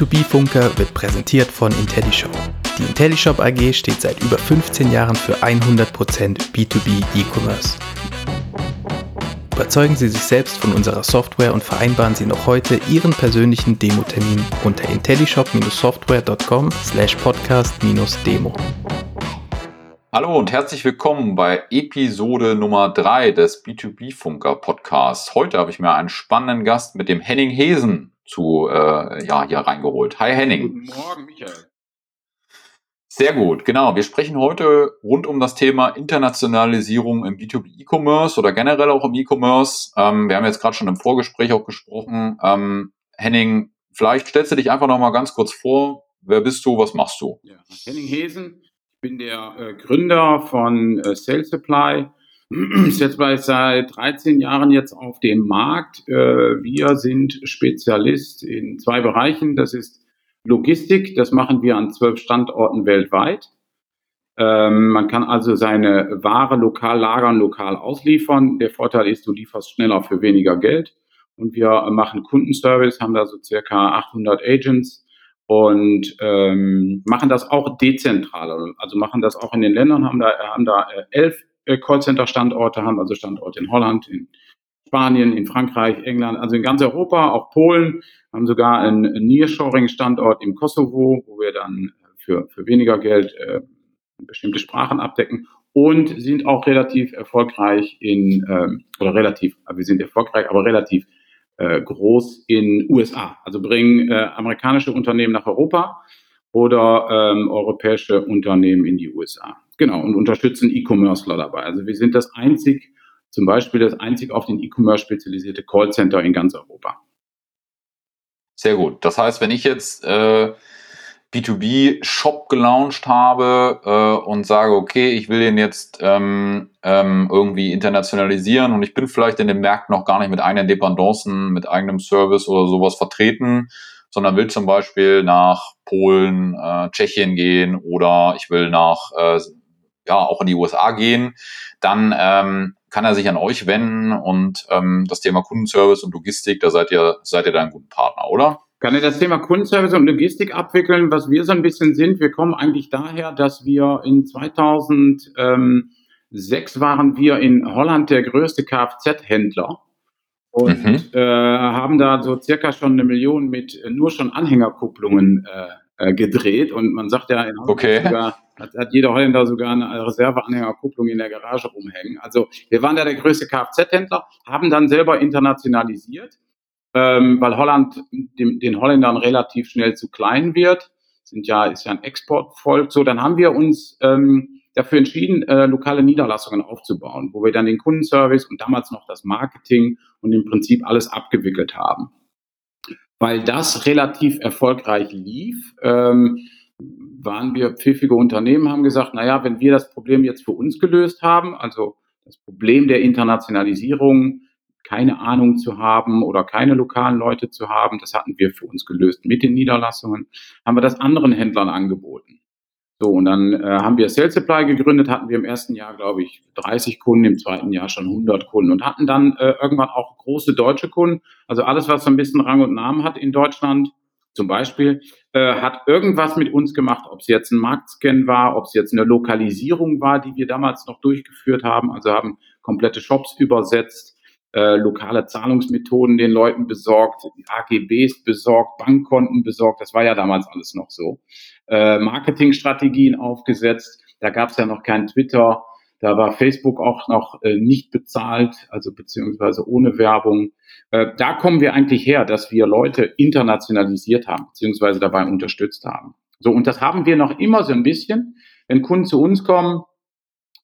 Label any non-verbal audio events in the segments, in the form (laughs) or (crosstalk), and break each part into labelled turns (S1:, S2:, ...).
S1: Der B2B-Funker wird präsentiert von IntelliShop. Die IntelliShop AG steht seit über 15 Jahren für 100% B2B E-Commerce. Überzeugen Sie sich selbst von unserer Software und vereinbaren Sie noch heute Ihren persönlichen Demo-Termin unter intellishop-software.com slash podcast-demo.
S2: Hallo und herzlich willkommen bei Episode Nummer 3 des B2B-Funker Podcasts. Heute habe ich mir einen spannenden Gast mit dem Henning Hesen zu, äh, ja, hier reingeholt. Hi Henning.
S3: Guten Morgen, Michael.
S2: Sehr gut, genau. Wir sprechen heute rund um das Thema Internationalisierung im B2B E-Commerce oder generell auch im E-Commerce. Ähm, wir haben jetzt gerade schon im Vorgespräch auch gesprochen. Ähm, Henning, vielleicht stellst du dich einfach noch mal ganz kurz vor. Wer bist du? Was machst du?
S3: Ja, Henning Hesen. Ich bin der äh, Gründer von äh, Sales Supply ist jetzt seit 13 Jahren jetzt auf dem Markt. Äh, wir sind Spezialist in zwei Bereichen. Das ist Logistik. Das machen wir an zwölf Standorten weltweit. Ähm, man kann also seine Ware lokal lagern, lokal ausliefern. Der Vorteil ist, du lieferst schneller für weniger Geld. Und wir machen Kundenservice, haben da so circa 800 Agents und ähm, machen das auch dezentral. Also machen das auch in den Ländern, haben da, haben da äh, elf Callcenter-Standorte haben, also Standorte in Holland, in Spanien, in Frankreich, England, also in ganz Europa, auch Polen, haben sogar einen Nearshoring-Standort im Kosovo, wo wir dann für, für weniger Geld äh, bestimmte Sprachen abdecken und sind auch relativ erfolgreich in, ähm, oder relativ, wir sind erfolgreich, aber relativ äh, groß in USA. Also bringen äh, amerikanische Unternehmen nach Europa oder ähm, europäische Unternehmen in die USA. Genau, und unterstützen E-Commercer dabei. Also wir sind das einzig, zum Beispiel das einzig auf den E-Commerce spezialisierte Callcenter in ganz Europa.
S2: Sehr gut. Das heißt, wenn ich jetzt äh, B2B-Shop gelauncht habe äh, und sage, okay, ich will den jetzt ähm, ähm, irgendwie internationalisieren und ich bin vielleicht in den Märkten noch gar nicht mit eigenen Dependancen, mit eigenem Service oder sowas vertreten, sondern will zum Beispiel nach Polen, äh, Tschechien gehen oder ich will nach äh, ja auch in die USA gehen, dann ähm, kann er sich an euch wenden und ähm, das Thema Kundenservice und Logistik, da seid ihr, seid ihr da ein guter Partner, oder?
S3: Kann er das Thema Kundenservice und Logistik abwickeln? Was wir so ein bisschen sind, wir kommen eigentlich daher, dass wir in 2006 waren wir in Holland der größte Kfz-Händler und mhm. äh, haben da so circa schon eine Million mit nur schon Anhängerkupplungen äh, äh gedreht und man sagt ja in
S2: okay.
S3: sogar hat, hat jeder Holländer sogar eine Reserveanhängerkupplung in der Garage rumhängen. Also wir waren da der größte Kfz-Händler, haben dann selber internationalisiert, ähm, weil Holland dem, den Holländern relativ schnell zu klein wird. Sind ja, ist ja ein Exportvolk. So, dann haben wir uns ähm, dafür entschieden, äh, lokale Niederlassungen aufzubauen, wo wir dann den Kundenservice und damals noch das Marketing und im Prinzip alles abgewickelt haben. Weil das relativ erfolgreich lief, ähm, waren wir pfiffige Unternehmen, haben gesagt, naja, wenn wir das Problem jetzt für uns gelöst haben, also das Problem der Internationalisierung, keine Ahnung zu haben oder keine lokalen Leute zu haben, das hatten wir für uns gelöst mit den Niederlassungen, haben wir das anderen Händlern angeboten. So, und dann äh, haben wir Sales Supply gegründet, hatten wir im ersten Jahr, glaube ich, 30 Kunden, im zweiten Jahr schon 100 Kunden und hatten dann äh, irgendwann auch große deutsche Kunden. Also alles, was so ein bisschen Rang und Namen hat in Deutschland, zum Beispiel, äh, hat irgendwas mit uns gemacht, ob es jetzt ein Marktscan war, ob es jetzt eine Lokalisierung war, die wir damals noch durchgeführt haben, also haben komplette Shops übersetzt, äh, lokale Zahlungsmethoden den Leuten besorgt, AGBs besorgt, Bankkonten besorgt, das war ja damals alles noch so, äh, Marketingstrategien aufgesetzt, da gab es ja noch kein Twitter, da war Facebook auch noch äh, nicht bezahlt, also beziehungsweise ohne Werbung. Äh, da kommen wir eigentlich her, dass wir Leute internationalisiert haben, beziehungsweise dabei unterstützt haben. So, und das haben wir noch immer so ein bisschen. Wenn Kunden zu uns kommen,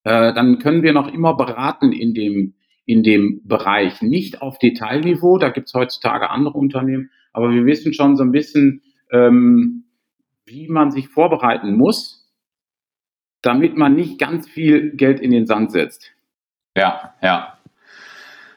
S3: äh, dann können wir noch immer beraten in dem, in dem Bereich. Nicht auf Detailniveau, da gibt es heutzutage andere Unternehmen, aber wir wissen schon so ein bisschen, ähm, wie man sich vorbereiten muss, damit man nicht ganz viel Geld in den Sand setzt.
S2: Ja, ja.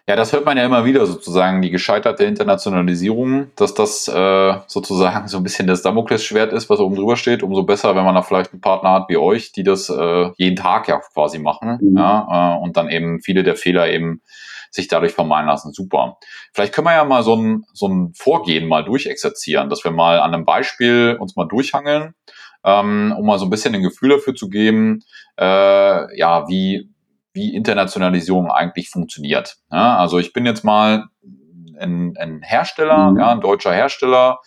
S2: Ja, das hört man ja immer wieder sozusagen, die gescheiterte Internationalisierung, dass das äh, sozusagen so ein bisschen das Damoklesschwert ist, was oben drüber steht. Umso besser, wenn man da vielleicht einen Partner hat wie euch, die das äh, jeden Tag ja quasi machen mhm. ja, äh, und dann eben viele der Fehler eben sich dadurch vermeiden lassen. Super. Vielleicht können wir ja mal so ein, so ein Vorgehen mal durchexerzieren, dass wir mal an einem Beispiel uns mal durchhangeln, ähm, um mal so ein bisschen ein Gefühl dafür zu geben, äh, ja, wie, wie Internationalisierung eigentlich funktioniert. Ja, also ich bin jetzt mal ein, ein Hersteller, mhm. ja, ein deutscher Hersteller,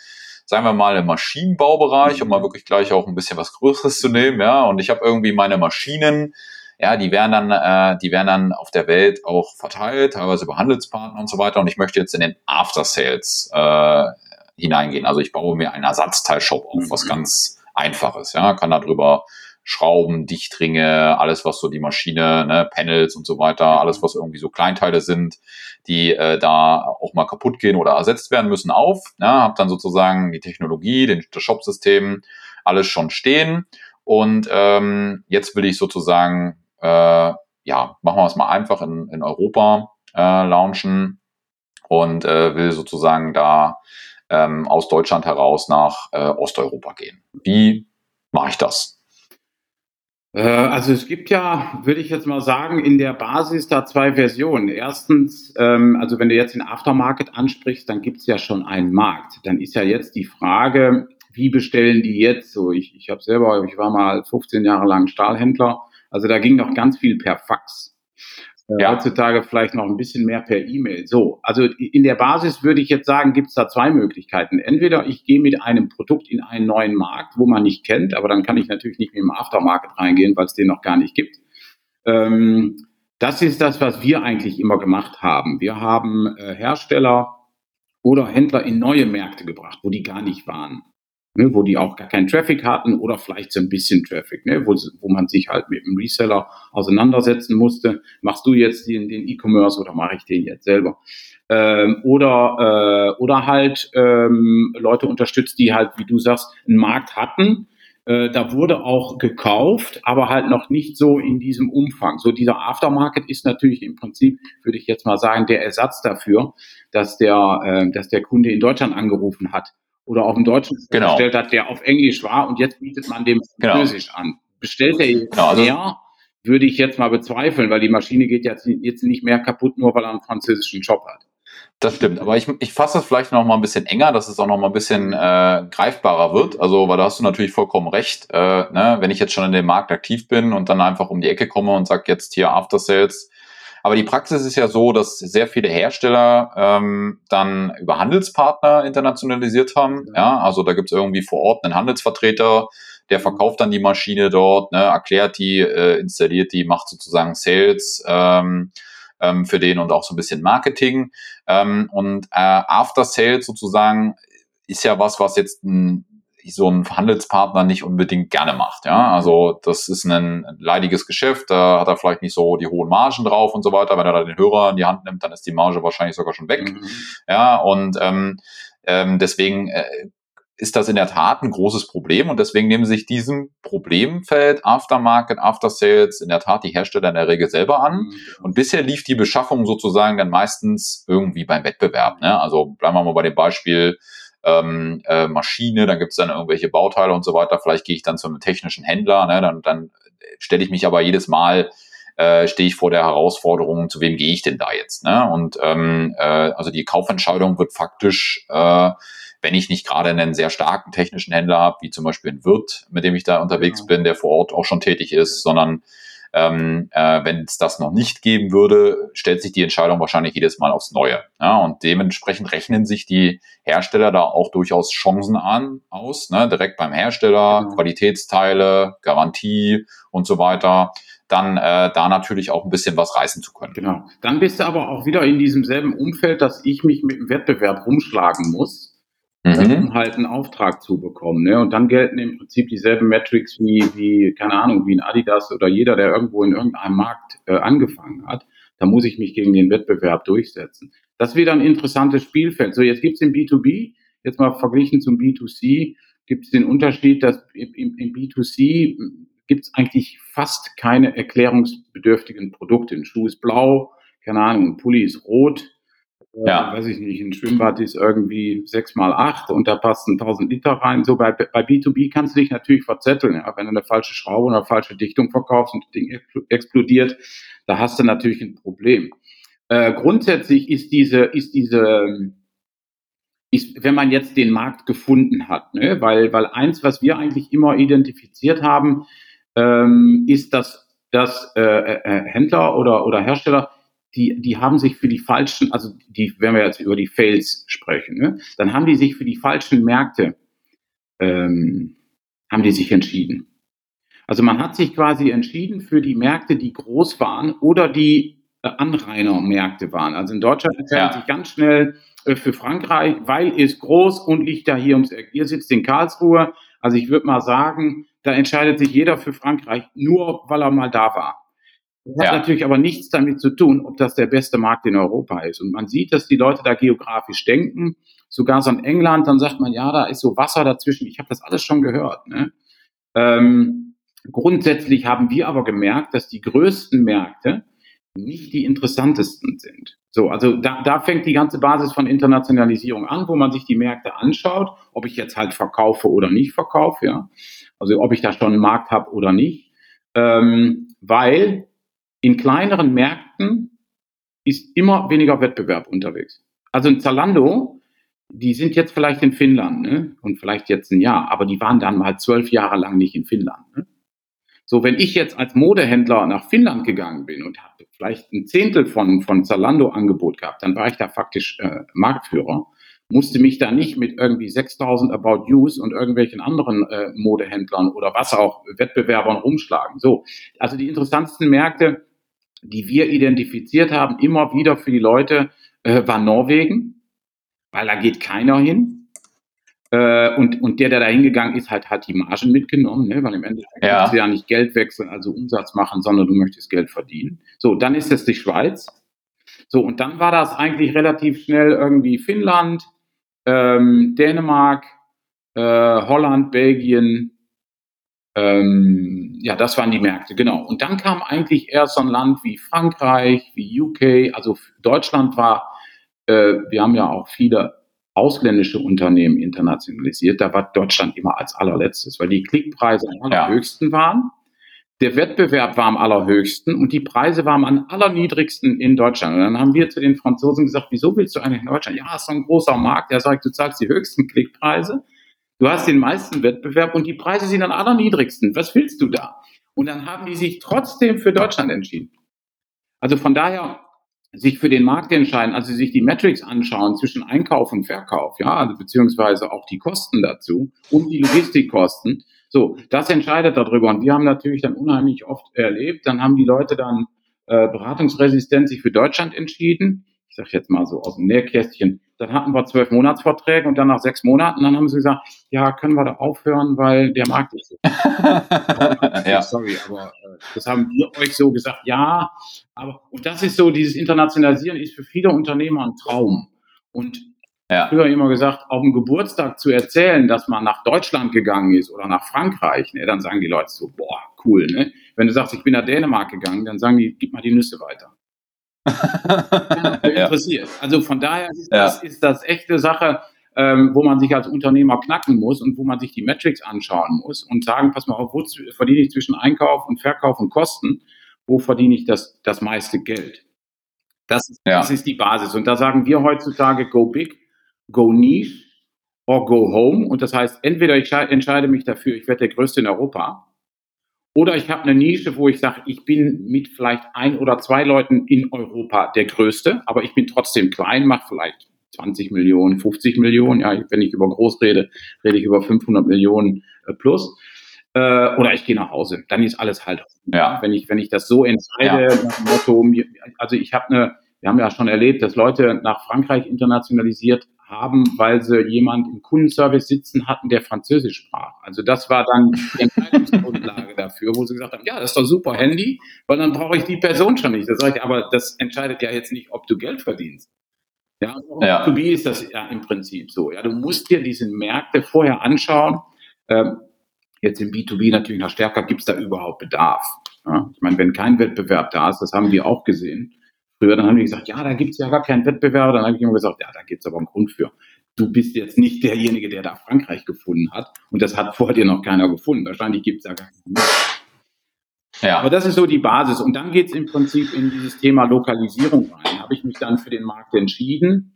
S2: sagen wir mal im Maschinenbaubereich, um mal mhm. wirklich gleich auch ein bisschen was Größeres zu nehmen, ja, und ich habe irgendwie meine Maschinen, ja, die werden dann, äh, die werden dann auf der Welt auch verteilt, teilweise über Handelspartner und so weiter. Und ich möchte jetzt in den After Sales äh, hineingehen. Also ich baue mir einen Ersatzteilshop auf, was mhm. ganz Einfaches, ja, kann darüber Schrauben, Dichtringe, alles, was so die Maschine, ne, Panels und so weiter, alles, was irgendwie so Kleinteile sind, die äh, da auch mal kaputt gehen oder ersetzt werden müssen, auf. Ja, habe dann sozusagen die Technologie, den, das Shop-System, alles schon stehen. Und ähm, jetzt will ich sozusagen, äh, ja, machen wir es mal einfach in, in Europa äh, launchen und äh, will sozusagen da ähm, aus Deutschland heraus nach äh, Osteuropa gehen. Wie mache ich das?
S3: Äh, also es gibt ja, würde ich jetzt mal sagen, in der Basis da zwei Versionen. Erstens, ähm, also wenn du jetzt den Aftermarket ansprichst, dann gibt es ja schon einen Markt. Dann ist ja jetzt die Frage, wie bestellen die jetzt so? Ich, ich habe selber, ich war mal 15 Jahre lang Stahlhändler, also da ging noch ganz viel per Fax. Äh, ja. Heutzutage vielleicht noch ein bisschen mehr per E-Mail. So, also in der Basis würde ich jetzt sagen, gibt es da zwei Möglichkeiten. Entweder ich gehe mit einem Produkt in einen neuen Markt, wo man nicht kennt, aber dann kann ich natürlich nicht mit dem Aftermarket reingehen, weil es den noch gar nicht gibt. Ähm, das ist das, was wir eigentlich immer gemacht haben. Wir haben äh, Hersteller oder Händler in neue Märkte gebracht, wo die gar nicht waren ne, wo die auch gar keinen Traffic hatten oder vielleicht so ein bisschen Traffic, ne, wo, wo man sich halt mit dem Reseller auseinandersetzen musste. Machst du jetzt den, E-Commerce oder mache ich den jetzt selber? Ähm, oder, äh, oder halt ähm, Leute unterstützt, die halt, wie du sagst, einen Markt hatten. Äh, da wurde auch gekauft, aber halt noch nicht so in diesem Umfang. So dieser Aftermarket ist natürlich im Prinzip, würde ich jetzt mal sagen, der Ersatz dafür, dass der, äh, dass der Kunde in Deutschland angerufen hat oder auf dem Deutschen genau. bestellt hat, der auf Englisch war und jetzt bietet man dem genau. Französisch genau. an. Bestellt er jetzt genau, also mehr, würde ich jetzt mal bezweifeln, weil die Maschine geht jetzt, jetzt nicht mehr kaputt, nur weil er einen französischen Job hat.
S2: Das stimmt, aber ich, ich fasse das vielleicht noch mal ein bisschen enger, dass es auch noch mal ein bisschen äh, greifbarer wird. Also, weil da hast du natürlich vollkommen recht. Äh, ne? Wenn ich jetzt schon in dem Markt aktiv bin und dann einfach um die Ecke komme und sage jetzt hier After Sales, aber die Praxis ist ja so, dass sehr viele Hersteller ähm, dann über Handelspartner internationalisiert haben. Ja, also da gibt es irgendwie vor Ort einen Handelsvertreter, der verkauft dann die Maschine dort, ne, erklärt die, äh, installiert die, macht sozusagen Sales ähm, ähm, für den und auch so ein bisschen Marketing. Ähm, und äh, After Sales sozusagen ist ja was, was jetzt ein so ein Handelspartner nicht unbedingt gerne macht. Ja, also das ist ein leidiges Geschäft, da hat er vielleicht nicht so die hohen Margen drauf und so weiter. Wenn er da den Hörer in die Hand nimmt, dann ist die Marge wahrscheinlich sogar schon weg. Mhm. Ja, und ähm, ähm, deswegen äh, ist das in der Tat ein großes Problem und deswegen nehmen sich diesem Problemfeld Aftermarket, After Sales in der Tat die Hersteller in der Regel selber an. Mhm. Und bisher lief die Beschaffung sozusagen dann meistens irgendwie beim Wettbewerb. Ne? Also bleiben wir mal bei dem Beispiel ähm, äh, Maschine, dann gibt es dann irgendwelche Bauteile und so weiter. Vielleicht gehe ich dann zu einem technischen Händler, ne? dann, dann stelle ich mich aber jedes Mal äh, stehe ich vor der Herausforderung, zu wem gehe ich denn da jetzt? Ne? Und ähm, äh, also die Kaufentscheidung wird faktisch, äh, wenn ich nicht gerade einen sehr starken technischen Händler habe, wie zum Beispiel ein Wirt, mit dem ich da unterwegs ja. bin, der vor Ort auch schon tätig ist, sondern ähm, äh, Wenn es das noch nicht geben würde, stellt sich die Entscheidung wahrscheinlich jedes Mal aufs Neue. Ja, und dementsprechend rechnen sich die Hersteller da auch durchaus Chancen an aus, ne? direkt beim Hersteller, genau. Qualitätsteile, Garantie und so weiter dann äh, da natürlich auch ein bisschen was reißen zu können.
S3: Genau. Dann bist du aber auch wieder in diesem selben Umfeld, dass ich mich mit dem Wettbewerb rumschlagen muss mhm. um halt einen Auftrag zu bekommen. Ne? Und dann gelten im Prinzip dieselben Metrics wie, wie, keine Ahnung, wie ein Adidas oder jeder, der irgendwo in irgendeinem Markt äh, angefangen hat. Da muss ich mich gegen den Wettbewerb durchsetzen. Das ist wieder ein interessantes Spielfeld. So, jetzt gibt's im B2B, jetzt mal verglichen zum B2C, gibt es den Unterschied, dass im, im B2C gibt es eigentlich fast keine erklärungsbedürftigen Produkte. Ein Schuh ist blau, keine Ahnung, ein Pulli ist rot,
S2: Ja.
S3: weiß ich nicht, ein Schwimmbad ist irgendwie 6 mal 8 und da passen 1000 Liter rein. So bei, bei B2B kannst du dich natürlich verzetteln. Ja? Wenn du eine falsche Schraube oder eine falsche Dichtung verkaufst und das Ding expl- explodiert, da hast du natürlich ein Problem. Äh, grundsätzlich ist diese, ist diese, ist, wenn man jetzt den Markt gefunden hat, ne? weil, weil eins, was wir eigentlich immer identifiziert haben, ähm, ist, dass, dass äh, äh, Händler oder, oder Hersteller, die, die haben sich für die falschen, also die, wenn wir jetzt über die Fails sprechen, ne? dann haben die sich für die falschen Märkte, ähm, haben die sich entschieden. Also man hat sich quasi entschieden für die Märkte, die groß waren oder die äh, Anrainermärkte waren. Also in Deutschland entscheidet
S2: Ja.
S3: sich ganz schnell äh, für Frankreich, weil es groß und liegt da hier ums Eck. Ihr sitzt in Karlsruhe. Also ich würde mal sagen, da entscheidet sich jeder für Frankreich nur, weil er mal da war. Das hat
S2: Ja.
S3: natürlich aber nichts damit zu tun, ob das der beste Markt in Europa ist. Und man sieht, dass die Leute da geografisch denken. Sogar so in England, dann sagt man, ja, da ist so Wasser dazwischen. Ich habe das alles schon gehört. Ne? Ähm, grundsätzlich haben wir aber gemerkt, dass die größten Märkte nicht die interessantesten sind. So, also da, da fängt die ganze Basis von Internationalisierung an, wo man sich die Märkte anschaut, ob ich jetzt halt verkaufe oder nicht verkaufe, ja. Also ob ich da schon einen Markt habe oder nicht. Ähm, weil in kleineren Märkten ist immer weniger Wettbewerb unterwegs. Also in Zalando, die sind jetzt vielleicht in Finnland ne? und vielleicht jetzt ein Jahr, aber die waren dann mal zwölf Jahre lang nicht in Finnland. Ne? So, wenn ich jetzt als Modehändler nach Finnland gegangen bin und habe vielleicht ein Zehntel von, von Zalando Angebot gehabt, dann war ich da faktisch äh, Marktführer, musste mich da nicht mit irgendwie 6000 About Yous und irgendwelchen anderen äh, Modehändlern oder was auch Wettbewerbern rumschlagen. So, also die interessantesten Märkte, die wir identifiziert haben, immer wieder für die Leute, äh, war Norwegen, weil da geht keiner hin. Äh, und, und der, der da hingegangen ist, hat, hat die Margen mitgenommen, ne? weil im Endeffekt
S2: Ja.
S3: willst du ja nicht Geld wechseln, also Umsatz machen, sondern du möchtest Geld verdienen. So, dann ist es die Schweiz. So, und dann war das eigentlich relativ schnell irgendwie Finnland, ähm, Dänemark, äh, Holland, Belgien. Ähm, ja, das waren die Märkte, genau. Und dann kam eigentlich erst so ein Land wie Frankreich, wie UK, also Deutschland war, äh, wir haben ja auch viele ausländische Unternehmen internationalisiert, da war Deutschland immer als allerletztes, weil die Klickpreise am
S2: Ja.
S3: allerhöchsten waren. Der Wettbewerb war am allerhöchsten und die Preise waren am allerniedrigsten in Deutschland. Und dann haben wir zu den Franzosen gesagt, wieso willst du eigentlich in Deutschland? Ja, ist so ein großer Markt. Der sagt, du zahlst die höchsten Klickpreise, du hast den meisten Wettbewerb und die Preise sind am allerniedrigsten. Was willst du da? Und dann haben die sich trotzdem für Deutschland entschieden. Also von daher sich für den Markt entscheiden, also sich die Metrics anschauen zwischen Einkauf und Verkauf, ja, also beziehungsweise auch die Kosten dazu und die Logistikkosten. So, das entscheidet darüber. Und wir haben natürlich dann unheimlich oft erlebt, dann haben die Leute dann äh, beratungsresistent sich für Deutschland entschieden. Ich sage jetzt mal so aus dem Nähkästchen. Dann hatten wir zwölf Monatsverträge und dann nach sechs Monaten, dann haben sie gesagt, ja, können wir da aufhören, weil der Markt ist so. (laughs)
S2: ja.
S3: Sorry, aber äh, das haben wir euch so gesagt, ja. Aber und das ist so, dieses Internationalisieren ist für viele Unternehmer ein Traum. Und
S2: Ja.
S3: früher immer gesagt, auf dem Geburtstag zu erzählen, dass man nach Deutschland gegangen ist oder nach Frankreich, ne, dann sagen die Leute so, boah, cool, ne? Wenn du sagst, ich bin nach Dänemark gegangen, dann sagen die, gib mal die Nüsse weiter. (laughs)
S2: ja.
S3: interessiert. Also von daher ist,
S2: Ja.
S3: das, ist das echte Sache, ähm, wo man sich als Unternehmer knacken muss und wo man sich die Metrics anschauen muss und sagen, pass mal auf, wo verdiene ich zwischen Einkauf und Verkauf und Kosten, wo verdiene ich das, das meiste Geld. Das ist,
S2: Ja.
S3: das ist die Basis. Und da sagen wir heutzutage, go big, go niche or go home. Und das heißt, entweder ich schei- entscheide mich dafür, ich werde der Größte in Europa, oder ich habe eine Nische, wo ich sage, ich bin mit vielleicht ein oder zwei Leuten in Europa der Größte, aber ich bin trotzdem klein, mache vielleicht 20 Millionen, 50 Millionen. Ja, wenn ich über groß rede, rede ich über 500 Millionen äh, plus. Äh, oder ich gehe nach Hause. Dann ist alles halt.
S2: Ja.
S3: Wenn ich wenn ich das so entscheide, nach dem Motto, also ich habe eine, wir haben ja schon erlebt, dass Leute nach Frankreich internationalisiert haben, weil sie jemand im Kundenservice sitzen hatten, der Französisch sprach. Also das war dann die Entscheidungsgrundlage dafür, wo sie gesagt haben, ja, das ist doch super Handy, weil dann brauche ich die Person schon nicht. Das sage ich, aber das entscheidet ja jetzt nicht, ob du Geld verdienst. Ja,
S2: Ja.
S3: B2B ist das ja im Prinzip so. Ja, du musst dir diese Märkte vorher anschauen. Ähm, jetzt im B2B natürlich noch stärker, gibt es da überhaupt Bedarf? Ja, ich meine, wenn kein Wettbewerb da ist, das haben wir auch gesehen. Früher, dann haben die gesagt, ja, da gibt es ja gar keinen Wettbewerber. Dann habe ich immer gesagt, ja, da gibt es aber einen Grund für. Du bist jetzt nicht derjenige, der da Frankreich gefunden hat. Und das hat vor dir noch keiner gefunden. Wahrscheinlich gibt es da gar keinen. Ja. Aber das ist so die Basis. Und dann geht es im Prinzip in dieses Thema Lokalisierung rein. Habe ich mich dann für den Markt entschieden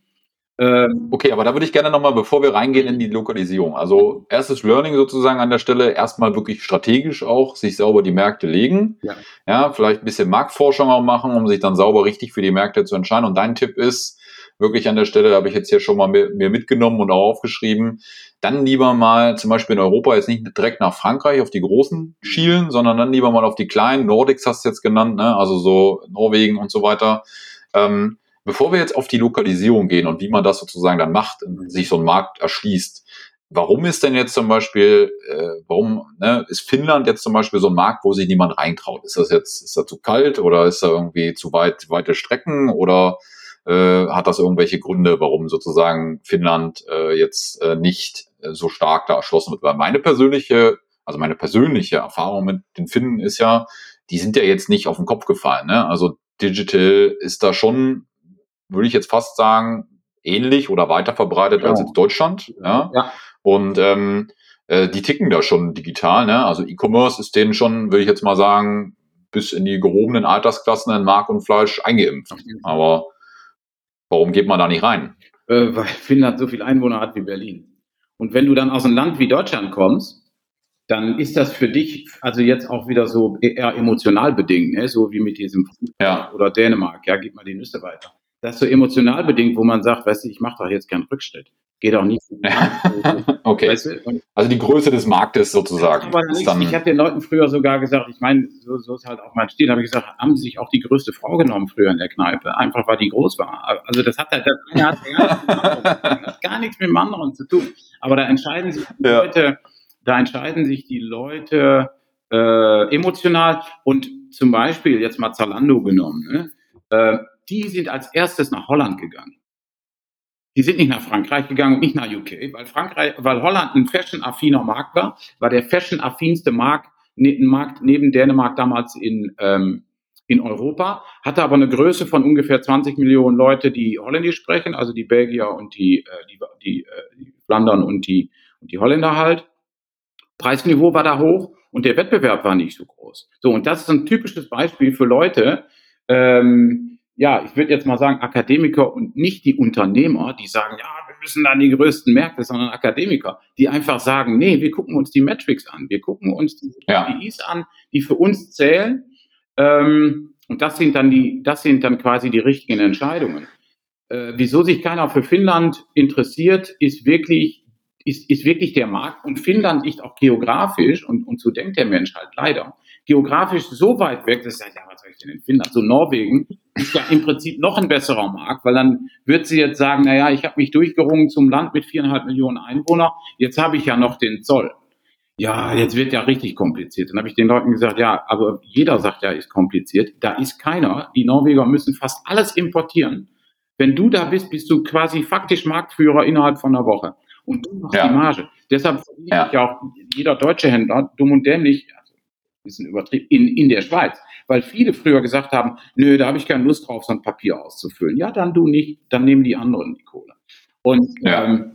S2: okay, aber da würde ich gerne nochmal, bevor wir reingehen in die Lokalisierung, also erstes Learning sozusagen an der Stelle, erstmal wirklich strategisch auch sich sauber die Märkte legen. Ja. ja, vielleicht ein bisschen Marktforschung auch machen, um sich dann sauber richtig für die Märkte zu entscheiden. Und dein Tipp ist, wirklich an der Stelle, habe ich jetzt hier schon mal mir, mir mitgenommen und auch aufgeschrieben, dann lieber mal zum Beispiel in Europa jetzt nicht direkt nach Frankreich auf die großen schielen, sondern dann lieber mal auf die kleinen, Nordics hast du jetzt genannt, ne? also so Norwegen und so weiter. Ähm, Bevor wir jetzt auf die Lokalisierung gehen und wie man das sozusagen dann macht, sich so ein Markt erschließt, warum ist denn jetzt zum Beispiel, äh, warum ne, ist Finnland jetzt zum Beispiel so ein Markt, wo sich niemand reintraut? Ist das jetzt, ist da zu kalt oder ist da irgendwie zu weit, weite Strecken oder äh, hat das irgendwelche Gründe, warum sozusagen Finnland äh, jetzt äh, nicht äh, so stark da erschlossen wird? Weil meine persönliche, also meine persönliche Erfahrung mit den Finnen ist ja, die sind ja jetzt nicht auf den Kopf gefallen. Ne? Also Digital ist da schon würde ich jetzt fast sagen, ähnlich oder weiter verbreitet genau. als in Deutschland. Ja. ja. Und ähm, äh, die ticken da schon digital. Ne? Also E-Commerce ist denen schon, würde ich jetzt mal sagen, bis in die gehobenen Altersklassen in Mark und Fleisch eingeimpft. Aber warum geht man da nicht rein?
S3: Äh, weil Finnland so viel Einwohner hat wie Berlin. Und wenn du dann aus einem Land wie Deutschland kommst, dann ist das für dich also jetzt auch wieder so eher emotional bedingt, ne? so wie mit diesem ja. oder Dänemark, ja, gib mal die Nüsse weiter das ist so emotional bedingt, wo man sagt, weißt du, ich mache doch jetzt keinen Rückschritt. Geht auch nicht. (laughs)
S2: okay. Weißt du? Also die Größe des Marktes sozusagen.
S3: Nicht, ich habe den Leuten früher sogar gesagt, ich meine, so, so ist halt auch mein Stil, habe ich gesagt, haben sie sich auch die größte Frau genommen früher in der Kneipe, einfach weil die groß war. Also das hat, das, das hat gar nichts mit dem anderen zu tun. Aber da entscheiden sich die ja. Leute, da entscheiden sich die Leute äh, emotional und zum Beispiel jetzt mal Zalando genommen. Ne? Äh, die sind als erstes nach Holland gegangen. Die sind nicht nach Frankreich gegangen und nicht nach UK, weil Frankreich, weil Holland ein fashion-affiner Markt war, war der fashion-affinste Markt, ne, Markt neben Dänemark damals in, ähm, in Europa, hatte aber eine Größe von ungefähr 20 Millionen Leute, die Holländisch sprechen, also die Belgier und die, äh, die, äh, die Flandern und die, und die Holländer halt. Preisniveau war da hoch und der Wettbewerb war nicht so groß. So, und das ist ein typisches Beispiel für Leute, ähm, ja, ich würde jetzt mal sagen, Akademiker und nicht die Unternehmer, die sagen, ja, wir müssen dann die größten Märkte, sondern Akademiker, die einfach sagen, nee, wir gucken uns die Metrics an, wir gucken uns die KPIs ja. an, die für uns zählen. Ähm, und das sind dann die, das sind dann quasi die richtigen Entscheidungen. Äh, wieso sich keiner für Finnland interessiert, ist wirklich, ist, ist wirklich der Markt. Und Finnland liegt auch geografisch, und, und so denkt der Mensch halt leider, geografisch so weit weg, dass er sagt, ja, was soll ich denn in Finnland? So Norwegen ist ja im Prinzip noch ein besserer Markt, weil dann wird sie jetzt sagen, naja, ich habe mich durchgerungen zum Land mit viereinhalb Millionen Einwohnern, jetzt habe ich ja noch den Zoll. Ja, jetzt wird ja richtig kompliziert. Dann habe ich den Leuten gesagt, ja, aber jeder sagt ja, ist kompliziert. Da ist keiner. Die Norweger müssen fast alles importieren. Wenn du da bist, bist du quasi faktisch Marktführer innerhalb von einer Woche. Und du machst ja. die Marge. Deshalb ja. ja auch jeder deutsche Händler, dumm und dämlich, also ein bisschen übertrieben, in, in der Schweiz weil viele früher gesagt haben, nö, da habe ich keine Lust drauf, so ein Papier auszufüllen. Ja, dann du nicht, dann nehmen die anderen die Kohle. Und ja. Ähm,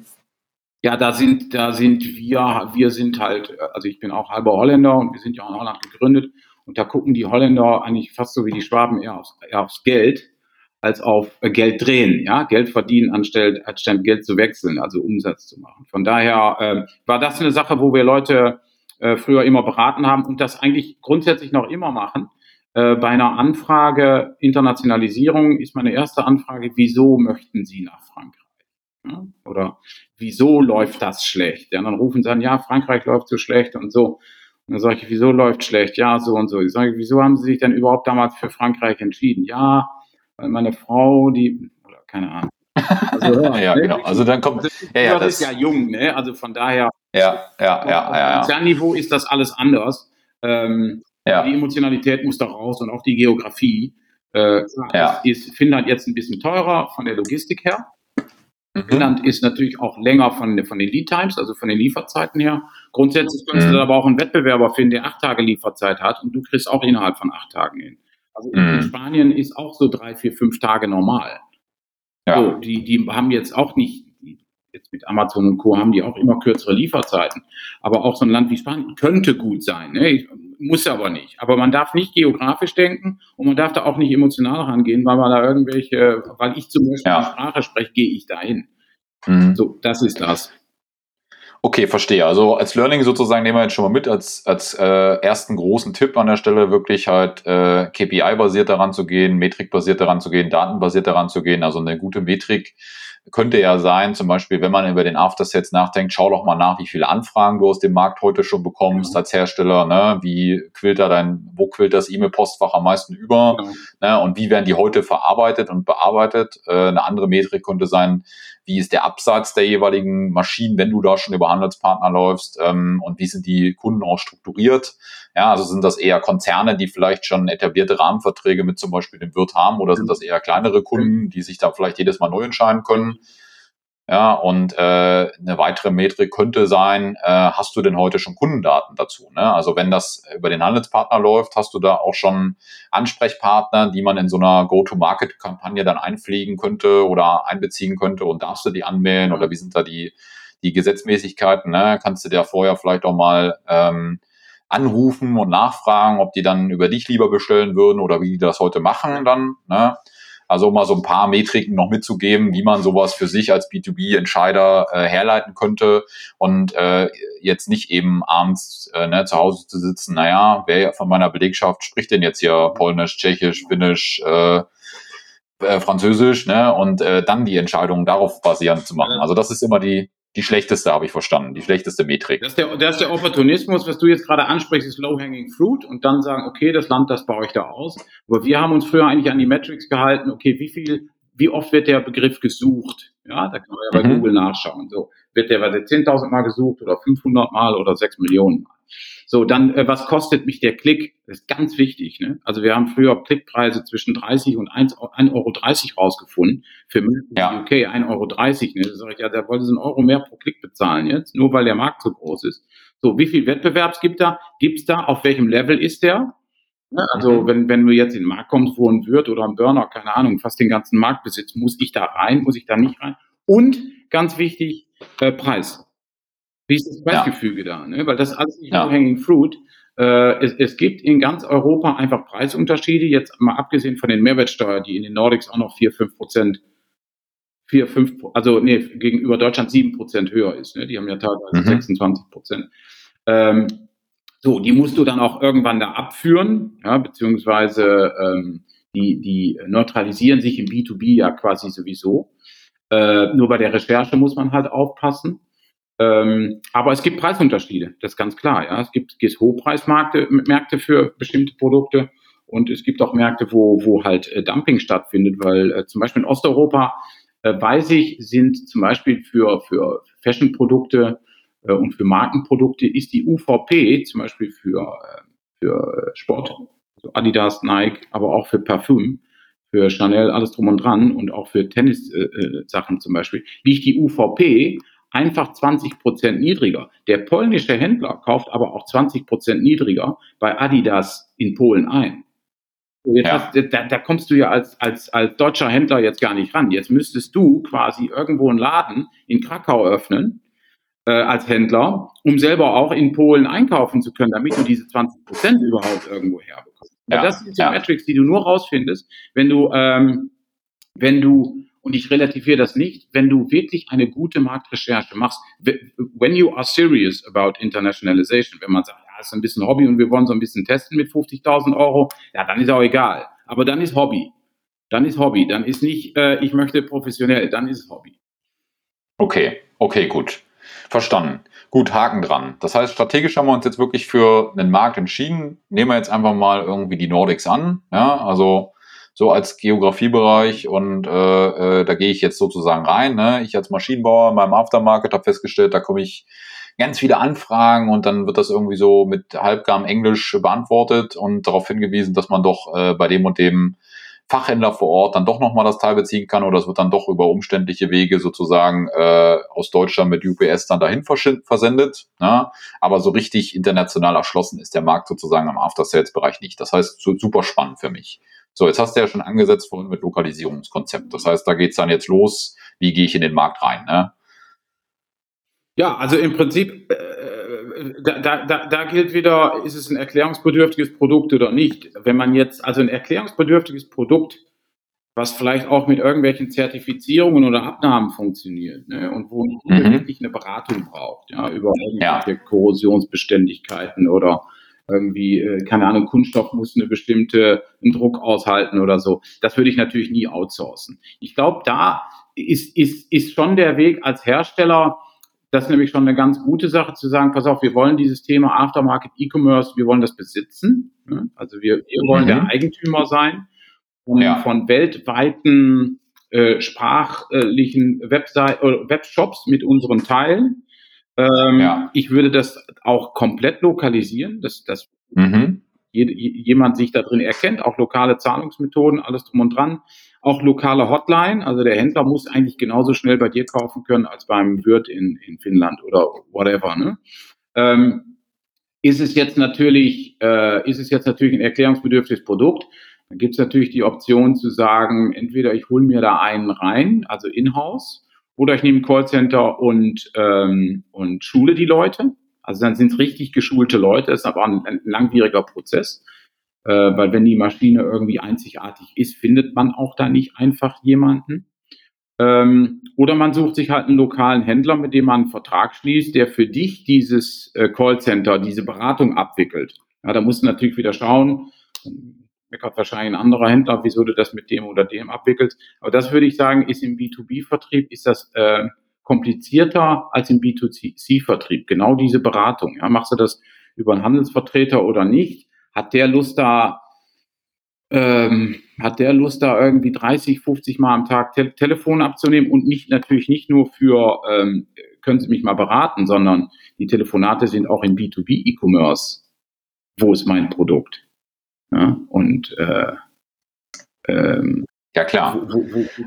S3: ja, da sind, da sind wir, wir sind halt, also ich bin auch halber Holländer und wir sind ja auch in Holland gegründet und da gucken die Holländer eigentlich fast so wie die Schwaben eher aufs, eher aufs Geld als auf äh, Geld drehen, ja, Geld verdienen anstatt, anstatt Geld zu wechseln, also Umsatz zu machen. Von daher äh, war das eine Sache, wo wir Leute äh, früher immer beraten haben und das eigentlich grundsätzlich noch immer machen. Äh, bei einer Anfrage Internationalisierung ist meine erste Anfrage, wieso möchten Sie nach Frankreich? Ja, oder wieso läuft das schlecht? Ja, dann rufen sie an, ja, Frankreich läuft so schlecht und so. Und dann sage ich, wieso läuft schlecht? Ja, so und so. Ich sage, wieso haben Sie sich denn überhaupt damals für Frankreich entschieden? Ja, weil meine Frau, die, oder keine Ahnung.
S2: Also, (laughs) ja, ja, genau. Also dann kommt,
S3: das, ja, ja, das ist ja jung, ne? Also von daher.
S2: Ja, ja, ja, ja. ja.
S3: Auf Konzernniveau ist das alles anders. Ähm, ja. Die Emotionalität muss da raus und auch die Geografie. Äh, ja. Ist Finnland jetzt ein bisschen teurer von der Logistik her. Mhm. Finnland ist natürlich auch länger von, von den Lead Times, also von den Lieferzeiten her. Grundsätzlich könntest mhm. du aber auch einen Wettbewerber finden, der acht Tage Lieferzeit hat und du kriegst auch innerhalb von acht Tagen hin. Also in
S2: Mhm.
S3: Spanien ist auch so drei, vier, fünf Tage normal.
S2: Ja.
S3: So, die, die haben jetzt auch nicht, jetzt mit Amazon und Co. haben die auch immer kürzere Lieferzeiten. Aber auch so ein Land wie Spanien könnte gut sein, ne? Ich, muss aber nicht. Aber man darf nicht geografisch denken und man darf da auch nicht emotional rangehen, weil man da irgendwelche, weil ich zum Beispiel
S2: Ja.
S3: die Sprache spreche, gehe ich dahin.
S2: Mhm.
S3: So, das ist das.
S2: Okay, verstehe. Also als Learning sozusagen nehmen wir jetzt schon mal mit, als, als äh, ersten großen Tipp an der Stelle wirklich halt äh, KPI-basiert daran zu gehen, Metrik-basiert daran zu gehen, datenbasiert daran zu gehen. Also eine gute Metrik könnte ja sein, zum Beispiel, wenn man über den Aftersets nachdenkt, schau doch mal nach, wie viele Anfragen du aus dem Markt heute schon bekommst
S3: Ja.
S2: als Hersteller, ne? Wie quillt da dein, wo quillt das E-Mail-Postfach am meisten über?
S3: Genau.
S2: ne, und wie werden die heute verarbeitet und bearbeitet. Äh, eine andere Metrik könnte sein, wie ist der Absatz der jeweiligen Maschinen, wenn du da schon über Handelspartner läufst ähm, und wie sind die Kunden auch strukturiert. Ja, also sind das eher Konzerne, die vielleicht schon etablierte Rahmenverträge mit zum Beispiel dem Wirt haben oder sind das eher kleinere Kunden, die sich da vielleicht jedes Mal neu entscheiden können. Ja, und äh, eine weitere Metrik könnte sein, äh, hast du denn heute schon Kundendaten dazu? Ne? Also wenn das über den Handelspartner läuft, hast du da auch schon Ansprechpartner, die man in so einer Go-to-Market-Kampagne dann einpflegen könnte oder einbeziehen könnte und darfst du die anmelden oder wie sind da die, die Gesetzmäßigkeiten? Ne? Kannst du dir vorher vielleicht auch mal ähm, anrufen und nachfragen, ob die dann über dich lieber bestellen würden oder wie die das heute machen dann. Ne? Also um mal so ein paar Metriken noch mitzugeben, wie man sowas für sich als B2B-Entscheider äh, herleiten könnte und äh, jetzt nicht eben abends äh, ne, zu Hause zu sitzen, naja, wer von meiner Belegschaft spricht denn jetzt hier Polnisch, Tschechisch, Finnisch, äh, äh, Französisch, ne? Und äh, dann die Entscheidungen darauf basierend zu machen. Also das ist immer die, die schlechteste, habe ich verstanden, die schlechteste Metrik.
S3: Das ist, der, das ist der Opportunismus, was du jetzt gerade ansprichst, ist Low-Hanging Fruit und dann sagen, okay, das Land, das baue ich da aus. Aber wir haben uns früher eigentlich an die Metrics gehalten, okay, wie viel, wie oft wird der Begriff gesucht? Ja, da kann man ja bei
S2: Mhm.
S3: Google nachschauen. So, wird der bei 10.000 Mal gesucht oder 500 Mal oder 6 Millionen Mal? So, dann, äh, was kostet mich der Klick? Das ist ganz wichtig. Ne? Also wir haben früher Klickpreise zwischen 30 und 1 1,30 Euro rausgefunden. Für München,
S2: Ja.
S3: UK 1,30 Euro. Ne? Da sage ich, ja, da wollte sie einen Euro mehr pro Klick bezahlen jetzt, nur weil der Markt so groß ist. So, wie viel Wettbewerbs gibt da? Gibt's da? Auf welchem Level ist der? Ne? Also
S2: Mhm.
S3: wenn, wenn du jetzt in den Markt kommst, wo ein Wirt oder ein Burner, keine Ahnung, fast den ganzen Markt besitzt, muss ich da rein, muss ich da nicht rein? Und ganz wichtig, äh, Preis. Wie ist das
S2: Ja.
S3: Preisgefüge da? Ne? Weil das alles nicht
S2: Ja.
S3: low-hanging fruit. Äh, es, es gibt in ganz Europa einfach Preisunterschiede, jetzt mal abgesehen von den Mehrwertsteuer, die in den Nordics auch noch 4, 5 Prozent, 4, 5, also nee, gegenüber Deutschland 7 Prozent höher ist. Ne? Die haben ja teilweise
S2: Mhm.
S3: 26 Prozent. Ähm, so, die musst du dann auch irgendwann da abführen, ja, beziehungsweise ähm, die, die neutralisieren sich im B2B ja quasi sowieso. Äh, nur bei der Recherche muss man halt aufpassen. Ähm, aber es gibt Preisunterschiede, das ist ganz klar. Ja. Es gibt, gibt Hochpreismärkte Märkte für bestimmte Produkte und es gibt auch Märkte, wo, wo halt äh, Dumping stattfindet, weil äh, zum Beispiel in Osteuropa, äh, weiß ich, sind zum Beispiel für, für Fashion-Produkte äh, und für Markenprodukte ist die UVP zum Beispiel für, äh, für Sport, also Adidas, Nike, aber auch für Parfüm, für Chanel, alles drum und dran und auch für Tennis-Sachen zum Beispiel, liegt die UVP einfach 20 Prozent niedriger. Der polnische Händler kauft aber auch 20 Prozent niedriger bei Adidas in Polen ein.
S2: Ja.
S3: hast, da, da kommst du ja als, als, als deutscher Händler jetzt gar nicht ran. Jetzt müsstest du quasi irgendwo einen Laden in Krakau öffnen äh, als Händler, um selber auch in Polen einkaufen zu können, damit du diese 20 Prozent überhaupt irgendwo herbekommst.
S2: Ja,
S3: das sind die
S2: ja.
S3: Metrics, die du nur rausfindest, wenn du, ähm, wenn du, und ich relativiere das nicht, wenn du wirklich eine gute Marktrecherche machst, when you are serious about internationalization, wenn man sagt, ja, ist ein bisschen Hobby und wir wollen so ein bisschen testen mit 50.000 Euro, ja, dann ist auch egal. Aber dann ist Hobby. Dann ist Hobby. Dann ist nicht, äh, ich möchte professionell, dann ist Hobby.
S2: Okay, okay, gut. Verstanden. Gut, Haken dran. Das heißt, strategisch haben wir uns jetzt wirklich für einen Markt entschieden. Nehmen wir jetzt einfach mal irgendwie die Nordics an. Ja, also so als Geografiebereich und äh, äh, da gehe ich jetzt sozusagen rein. Ne? Ich als Maschinenbauer in meinem Aftermarket habe festgestellt, da komme ich ganz viele Anfragen und dann wird das irgendwie so mit halbgarm Englisch beantwortet und darauf hingewiesen, dass man doch äh, bei dem und dem Fachhändler vor Ort dann doch nochmal das Teil beziehen kann oder es wird dann doch über umständliche Wege sozusagen äh, aus Deutschland mit UPS dann dahin versendet. Ne? Aber so richtig international erschlossen ist der Markt sozusagen am After-Sales-Bereich nicht. Das heißt, super spannend für mich. So, jetzt hast du ja schon angesetzt vorhin mit Lokalisierungskonzept. Das heißt, da geht's dann jetzt los, wie gehe ich in den Markt rein. Ne?
S3: Ja, also im Prinzip, äh, da, da, da gilt wieder, ist es ein erklärungsbedürftiges Produkt oder nicht. Wenn man jetzt, also ein erklärungsbedürftiges Produkt, was vielleicht auch mit irgendwelchen Zertifizierungen oder Abnahmen funktioniert ne, und wo man mhm. wirklich eine Beratung braucht, ja, über irgendwelche ja. Korrosionsbeständigkeiten oder irgendwie, äh, keine Ahnung, Kunststoff muss eine bestimmte einen Druck aushalten oder so. Das würde ich natürlich nie outsourcen. Ich glaube, da ist, ist, ist schon der Weg als Hersteller, das ist nämlich schon eine ganz gute Sache zu sagen, pass auf, wir wollen dieses Thema Aftermarket E-Commerce, wir wollen das besitzen. Also wir, wir wollen mhm. der Eigentümer sein von, ja. von weltweiten äh, sprachlichen Website, äh, Webshops mit unseren Teilen. Ähm, ja. Ich würde das auch komplett lokalisieren, dass, dass mhm. jemand sich da drin erkennt, auch lokale Zahlungsmethoden, alles drum und dran auch lokale Hotline. Also der Händler muss eigentlich genauso schnell bei dir kaufen können als beim Wirt in, in Finnland oder whatever. Ne? Ähm, ist es jetzt natürlich, äh, ist es jetzt natürlich ein erklärungsbedürftiges Produkt? Dann gibt es natürlich die Option zu sagen, entweder ich hole mir da einen rein, also in-house, oder ich nehme ein Callcenter und, ähm, und schule die Leute. Also dann sind es richtig geschulte Leute, das ist aber ein, ein langwieriger Prozess äh, weil wenn die Maschine irgendwie einzigartig ist, findet man auch da nicht einfach jemanden. Ähm, oder man sucht sich halt einen lokalen Händler, mit dem man einen Vertrag schließt, der für dich dieses äh, Callcenter, diese Beratung abwickelt. Ja, da musst du natürlich wieder schauen, meckert wahrscheinlich ein anderer Händler, wieso du das mit dem oder dem abwickelst. Aber das würde ich sagen, ist im B2B-Vertrieb, ist das äh, komplizierter als im B2C-Vertrieb. Genau diese Beratung. Ja, machst du das über einen Handelsvertreter oder nicht? hat der Lust da, ähm, hat der Lust da irgendwie 30, 50 Mal am Tag Te Telefon abzunehmen und nicht natürlich nicht nur für, ähm, können Sie mich mal beraten, sondern die Telefonate sind auch im B2B E-Commerce. Wo ist mein Produkt? Ja, und äh,
S2: ähm, ja klar.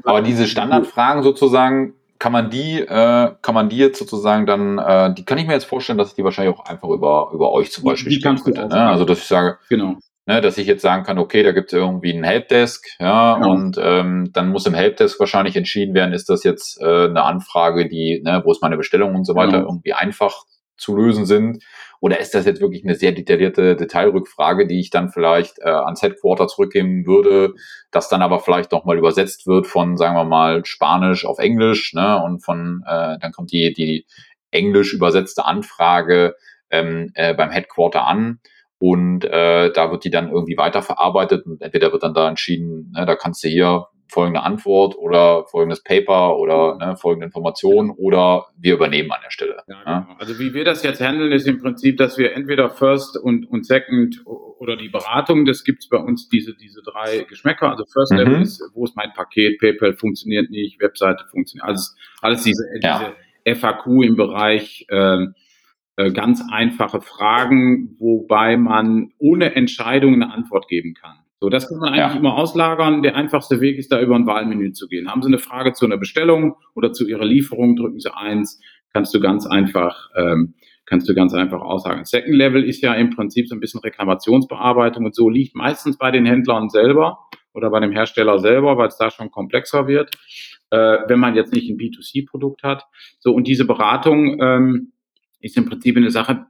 S2: Aber diese Standardfragen sozusagen, kann man die, äh, kann man die jetzt sozusagen dann, äh, die kann ich mir jetzt vorstellen, dass ich die wahrscheinlich auch einfach über, über euch zum Beispiel
S3: die kannst
S2: könnte, ne? Also dass ich sage, genau. Ne, dass ich jetzt sagen kann, okay, da gibt es irgendwie einen Helpdesk, ja, genau. und ähm, dann muss im Helpdesk wahrscheinlich entschieden werden, ist das jetzt äh, eine Anfrage, die, ne, wo ist meine Bestellung und so weiter, genau. irgendwie einfach zu lösen sind. Oder ist das jetzt wirklich eine sehr detaillierte Detailrückfrage, die ich dann vielleicht äh, ans Headquarter zurückgeben würde, das dann aber vielleicht nochmal übersetzt wird von, sagen wir mal, Spanisch auf Englisch, ne? Und von, äh, dann kommt die, die englisch übersetzte Anfrage ähm, äh, beim Headquarter an. Und äh, da wird die dann irgendwie weiterverarbeitet und entweder wird dann da entschieden, ne, da kannst du hier folgende Antwort oder folgendes Paper oder ne, folgende Information oder wir übernehmen an der Stelle. Ja,
S3: genau. Also wie wir das jetzt handeln, ist im Prinzip, dass wir entweder First und, und Second oder die Beratung, das gibt es bei uns diese, diese drei Geschmäcker. Also First mhm. Level ist, wo ist mein Paket, PayPal funktioniert nicht, Webseite funktioniert, alles, alles diese, ja. diese FAQ im Bereich äh, äh, ganz einfache Fragen, wobei man ohne Entscheidung eine Antwort geben kann. So, das kann man eigentlich ja. immer auslagern. Der einfachste Weg ist da über ein Wahlmenü zu gehen. Haben Sie eine Frage zu einer Bestellung oder zu Ihrer Lieferung, drücken Sie eins, kannst du ganz einfach, ähm, kannst du ganz einfach aussagen. Second Level ist ja im Prinzip so ein bisschen Reklamationsbearbeitung und so liegt meistens bei den Händlern selber oder bei dem Hersteller selber, weil es da schon komplexer wird, äh, wenn man jetzt nicht ein B2C-Produkt hat. So, und diese Beratung ähm, ist im Prinzip eine Sache,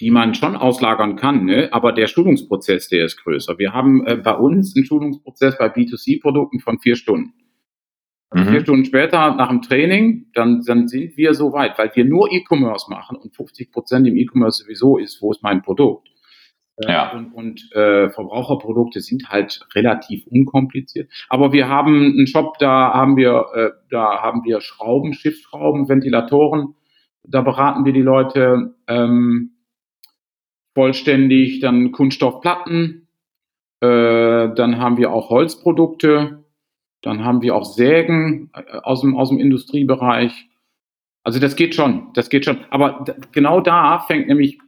S3: die man schon auslagern kann, ne? aber der Schulungsprozess, der ist größer. Wir haben äh, bei uns einen Schulungsprozess bei B2C-Produkten von vier Stunden. Mhm. Vier Stunden später nach dem Training, dann, dann sind wir so weit, weil wir nur E-Commerce machen und 50 Prozent im E-Commerce sowieso ist, wo ist mein Produkt. Äh, ja. Und, und äh, Verbraucherprodukte sind halt relativ unkompliziert. Aber wir haben einen Shop, da haben wir, äh, da haben wir Schrauben, Schiffsschrauben, Ventilatoren. Da beraten wir die Leute. Ähm, vollständig, dann Kunststoffplatten, äh, dann haben wir auch Holzprodukte, dann haben wir auch Sägen äh, aus dem, aus dem Industriebereich. Also das geht schon, das geht schon. Aber genau da fängt nämlich,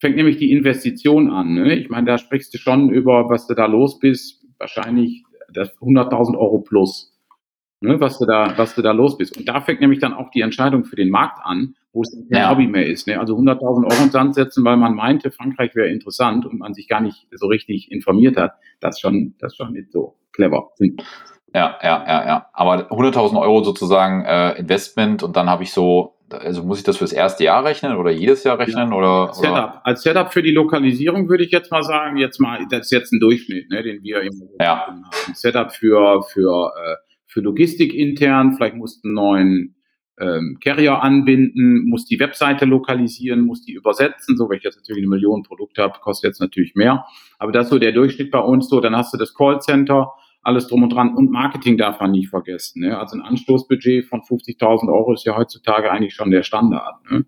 S3: fängt nämlich die Investition an. Ne? Ich meine, da sprichst du schon über, was du da los bist, wahrscheinlich das 100.000 Euro plus, ne, was du da, was du da los bist. Und da fängt nämlich dann auch die Entscheidung für den Markt an, wo es kein ja. Hobby mehr ist. Ne? Also 100.000 Euro ins Sand setzen, weil man meinte, Frankreich wäre interessant und man sich gar nicht so richtig informiert hat, das ist schon, das ist schon nicht so clever.
S2: Ja, ja, ja, ja. Aber 100.000 Euro sozusagen äh, Investment und dann habe ich so, also muss ich das fürs erste Jahr rechnen oder jedes Jahr rechnen? Ja, oder,
S3: Setup.
S2: Oder?
S3: Als Setup für die Lokalisierung würde ich jetzt mal sagen, jetzt mal, das ist jetzt ein Durchschnitt, ne, den wir im
S2: ja.
S3: haben. Setup für, für, äh, für Logistik intern, vielleicht mussten neuen ähm, Carrier anbinden, muss die Webseite lokalisieren, muss die übersetzen. So, wenn ich jetzt natürlich eine Million Produkte habe, kostet jetzt natürlich mehr. Aber das ist so der Durchschnitt bei uns so. Dann hast du das Callcenter, alles drum und dran. Und Marketing darf man nicht vergessen. Ne? Also ein Anstoßbudget von 50.000 Euro ist ja heutzutage eigentlich schon der Standard. Ne?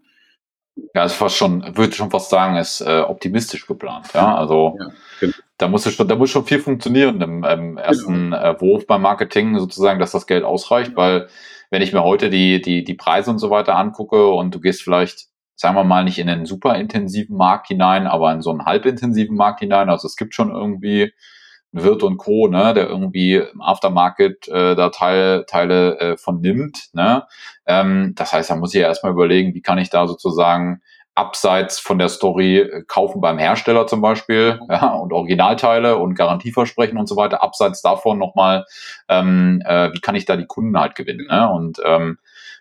S2: Ja, ist fast schon, würde schon fast sagen, ist äh, optimistisch geplant. Ja, also ja, genau. da muss schon, da muss schon viel funktionieren im, im ersten genau. äh, Wurf beim Marketing sozusagen, dass das Geld ausreicht, weil wenn ich mir heute die, die, die Preise und so weiter angucke und du gehst vielleicht, sagen wir mal, nicht in einen super intensiven Markt hinein, aber in so einen halbintensiven Markt hinein, also es gibt schon irgendwie Wirt und Co., ne, der irgendwie im Aftermarket äh, da Teil, Teile äh, von nimmt. Ne? Ähm, das heißt, da muss ich ja erstmal überlegen, wie kann ich da sozusagen abseits von der Story äh, kaufen beim Hersteller zum Beispiel ja, und Originalteile und Garantieversprechen und so weiter. Abseits davon nochmal, ähm, äh, wie kann ich da die Kunden halt gewinnen? Ne? Und ähm,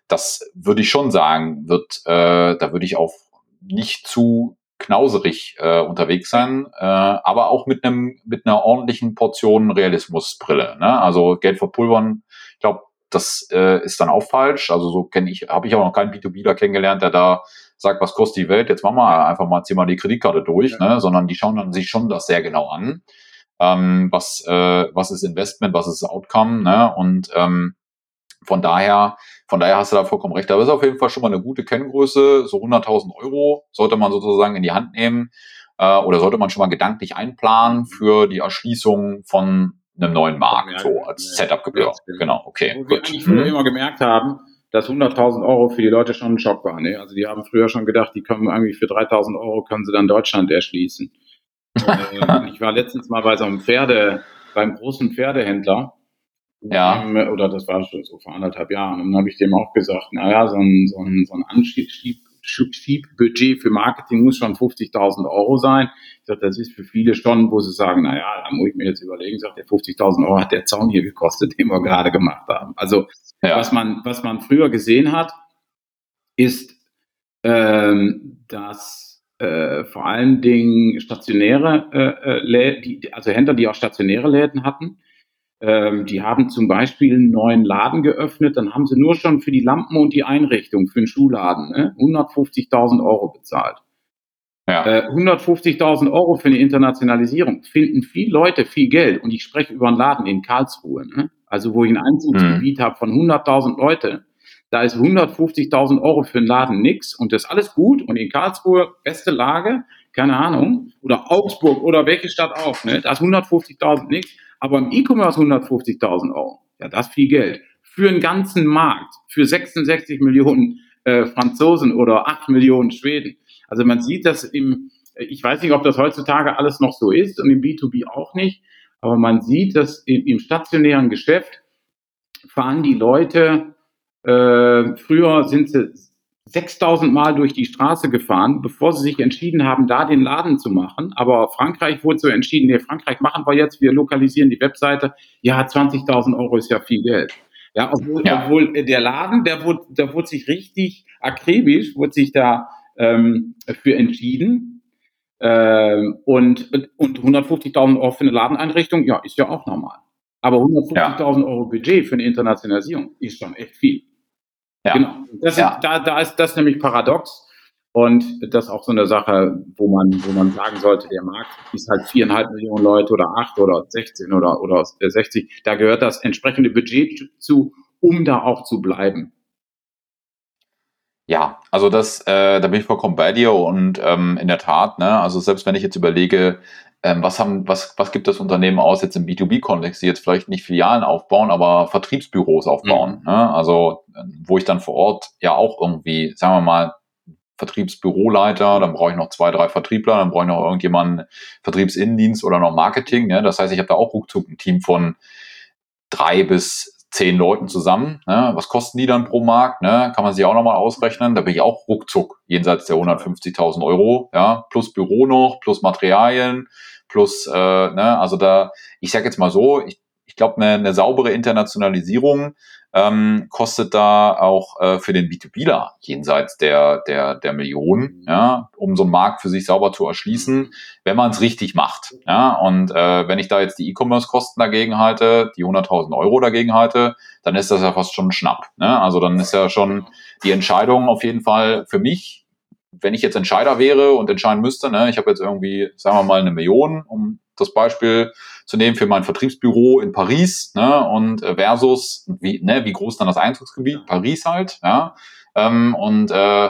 S2: das würde ich schon sagen, wird, äh, da würde ich auch nicht zu knauserig äh, unterwegs sein, äh, aber auch mit einem mit einer ordentlichen Portion Realismusbrille. Ne? Also Geld verpulvern, ich glaube, das äh, ist dann auch falsch. Also so kenne ich, habe ich auch noch keinen B2Bler kennengelernt, der da sagt, was kostet die Welt? Jetzt machen wir einfach mal, zieh mal die Kreditkarte durch, ja. ne? sondern die schauen dann sich schon das sehr genau an. Ähm, was, äh, was ist Investment, was ist Outcome, ne? Und ähm, von daher, von daher hast du da vollkommen recht. Aber ist auf jeden Fall schon mal eine gute Kenngröße. So 100.000 Euro sollte man sozusagen in die Hand nehmen äh, oder sollte man schon mal gedanklich einplanen für die Erschließung von einem neuen Markt, ja, so als ja, Setup-Gebühr. Ja, genau, okay.
S3: Wo wir eigentlich früher mhm. immer gemerkt haben, dass 100.000 Euro für die Leute schon ein Schock war. Ne? Also die haben früher schon gedacht, die können irgendwie für 3.000 Euro können sie dann Deutschland erschließen. (laughs) ich war letztens mal bei so einem Pferde, beim großen Pferdehändler
S2: ja.
S3: Oder das war schon so vor anderthalb Jahren. Und dann habe ich dem auch gesagt, naja, so ein, so ein, so ein Anschiebbudget für Marketing muss schon 50.000 Euro sein. Ich sage, das ist für viele schon, wo sie sagen, naja, da muss ich mir jetzt überlegen, sagt der 50.000 Euro hat der Zaun hier gekostet, den wir gerade gemacht haben. Also ja. was, man, was man früher gesehen hat, ist, ähm, dass äh, vor allen Dingen stationäre äh, äh Läden, also Händler, die auch stationäre Läden hatten, ähm, die haben zum Beispiel einen neuen Laden geöffnet, dann haben sie nur schon für die Lampen und die Einrichtung für den Schuhladen ne, 150.000 Euro bezahlt. Ja. Äh, 150.000 Euro für eine Internationalisierung finden viele Leute viel Geld. Und ich spreche über einen Laden in Karlsruhe, ne? also wo ich ein Einzugsgebiet mhm. habe von 100.000 Leute. Da ist 150.000 Euro für einen Laden nix und das ist alles gut. Und in Karlsruhe, beste Lage, keine Ahnung, oder Augsburg oder welche Stadt auch, ne? da ist 150.000 nix. Aber im E-Commerce 150.000 Euro, ja, das ist viel Geld. Für einen ganzen Markt, für 66 Millionen äh, Franzosen oder 8 Millionen Schweden. Also man sieht das im, ich weiß nicht, ob das heutzutage alles noch so ist und im B2B auch nicht, aber man sieht, dass im, im stationären Geschäft fahren die Leute, äh, früher sind sie 6000 Mal durch die Straße gefahren, bevor sie sich entschieden haben, da den Laden zu machen. Aber Frankreich wurde so entschieden, nee, Frankreich machen wir jetzt, wir lokalisieren die Webseite. Ja, 20.000 Euro ist ja viel Geld. Ja, obwohl, ja. obwohl der Laden, der wurde, der wurde sich richtig akribisch, wurde sich da ähm, für entschieden. Ähm, und und 150.000 Euro für eine Ladeneinrichtung, ja, ist ja auch normal. Aber 150.000 ja. Euro Budget für eine Internationalisierung ist schon echt viel. Ja. Genau. Das ja. ist, da, da ist das nämlich paradox. Und das ist auch so eine Sache, wo man, wo man sagen sollte, der Markt ist halt viereinhalb Millionen Leute oder acht oder 16 oder, oder 60. Da gehört das entsprechende Budget zu, um da auch zu bleiben.
S2: Ja, also das, äh, da bin ich vollkommen bei dir und ähm, in der Tat, ne, also selbst wenn ich jetzt überlege, ähm, was, haben, was, was gibt das Unternehmen aus jetzt im B2B-Kontext, die jetzt vielleicht nicht Filialen aufbauen, aber Vertriebsbüros aufbauen. Mhm. Ne? Also wo ich dann vor Ort ja auch irgendwie, sagen wir mal, Vertriebsbüroleiter, dann brauche ich noch zwei, drei Vertriebler, dann brauche ich noch irgendjemanden Vertriebsinnendienst oder noch Marketing. Ne? Das heißt, ich habe da auch ruckzuck ein Team von drei bis zehn Leuten zusammen. Ne? Was kosten die dann pro Markt? Ne? Kann man sich auch nochmal ausrechnen. Da bin ich auch ruckzuck jenseits der 150.000 Euro. Ja? Plus Büro noch, plus Materialien, plus, äh, ne? also da, ich sage jetzt mal so, ich, ich glaube, eine, eine saubere Internationalisierung ähm, kostet da auch äh, für den B2Bler jenseits der, der, der Millionen, ja, um so einen Markt für sich sauber zu erschließen, wenn man es richtig macht. Ja, und äh, wenn ich da jetzt die E-Commerce-Kosten dagegen halte, die 100.000 Euro dagegen halte, dann ist das ja fast schon ein Schnapp. Ne? Also dann ist ja schon die Entscheidung auf jeden Fall für mich, wenn ich jetzt Entscheider wäre und entscheiden müsste, ne, ich habe jetzt irgendwie, sagen wir mal, eine Million, um das Beispiel zu nehmen für mein Vertriebsbüro in Paris ne, und äh, versus wie, ne, wie groß dann das Einzugsgebiet Paris halt, ja, ähm, und äh,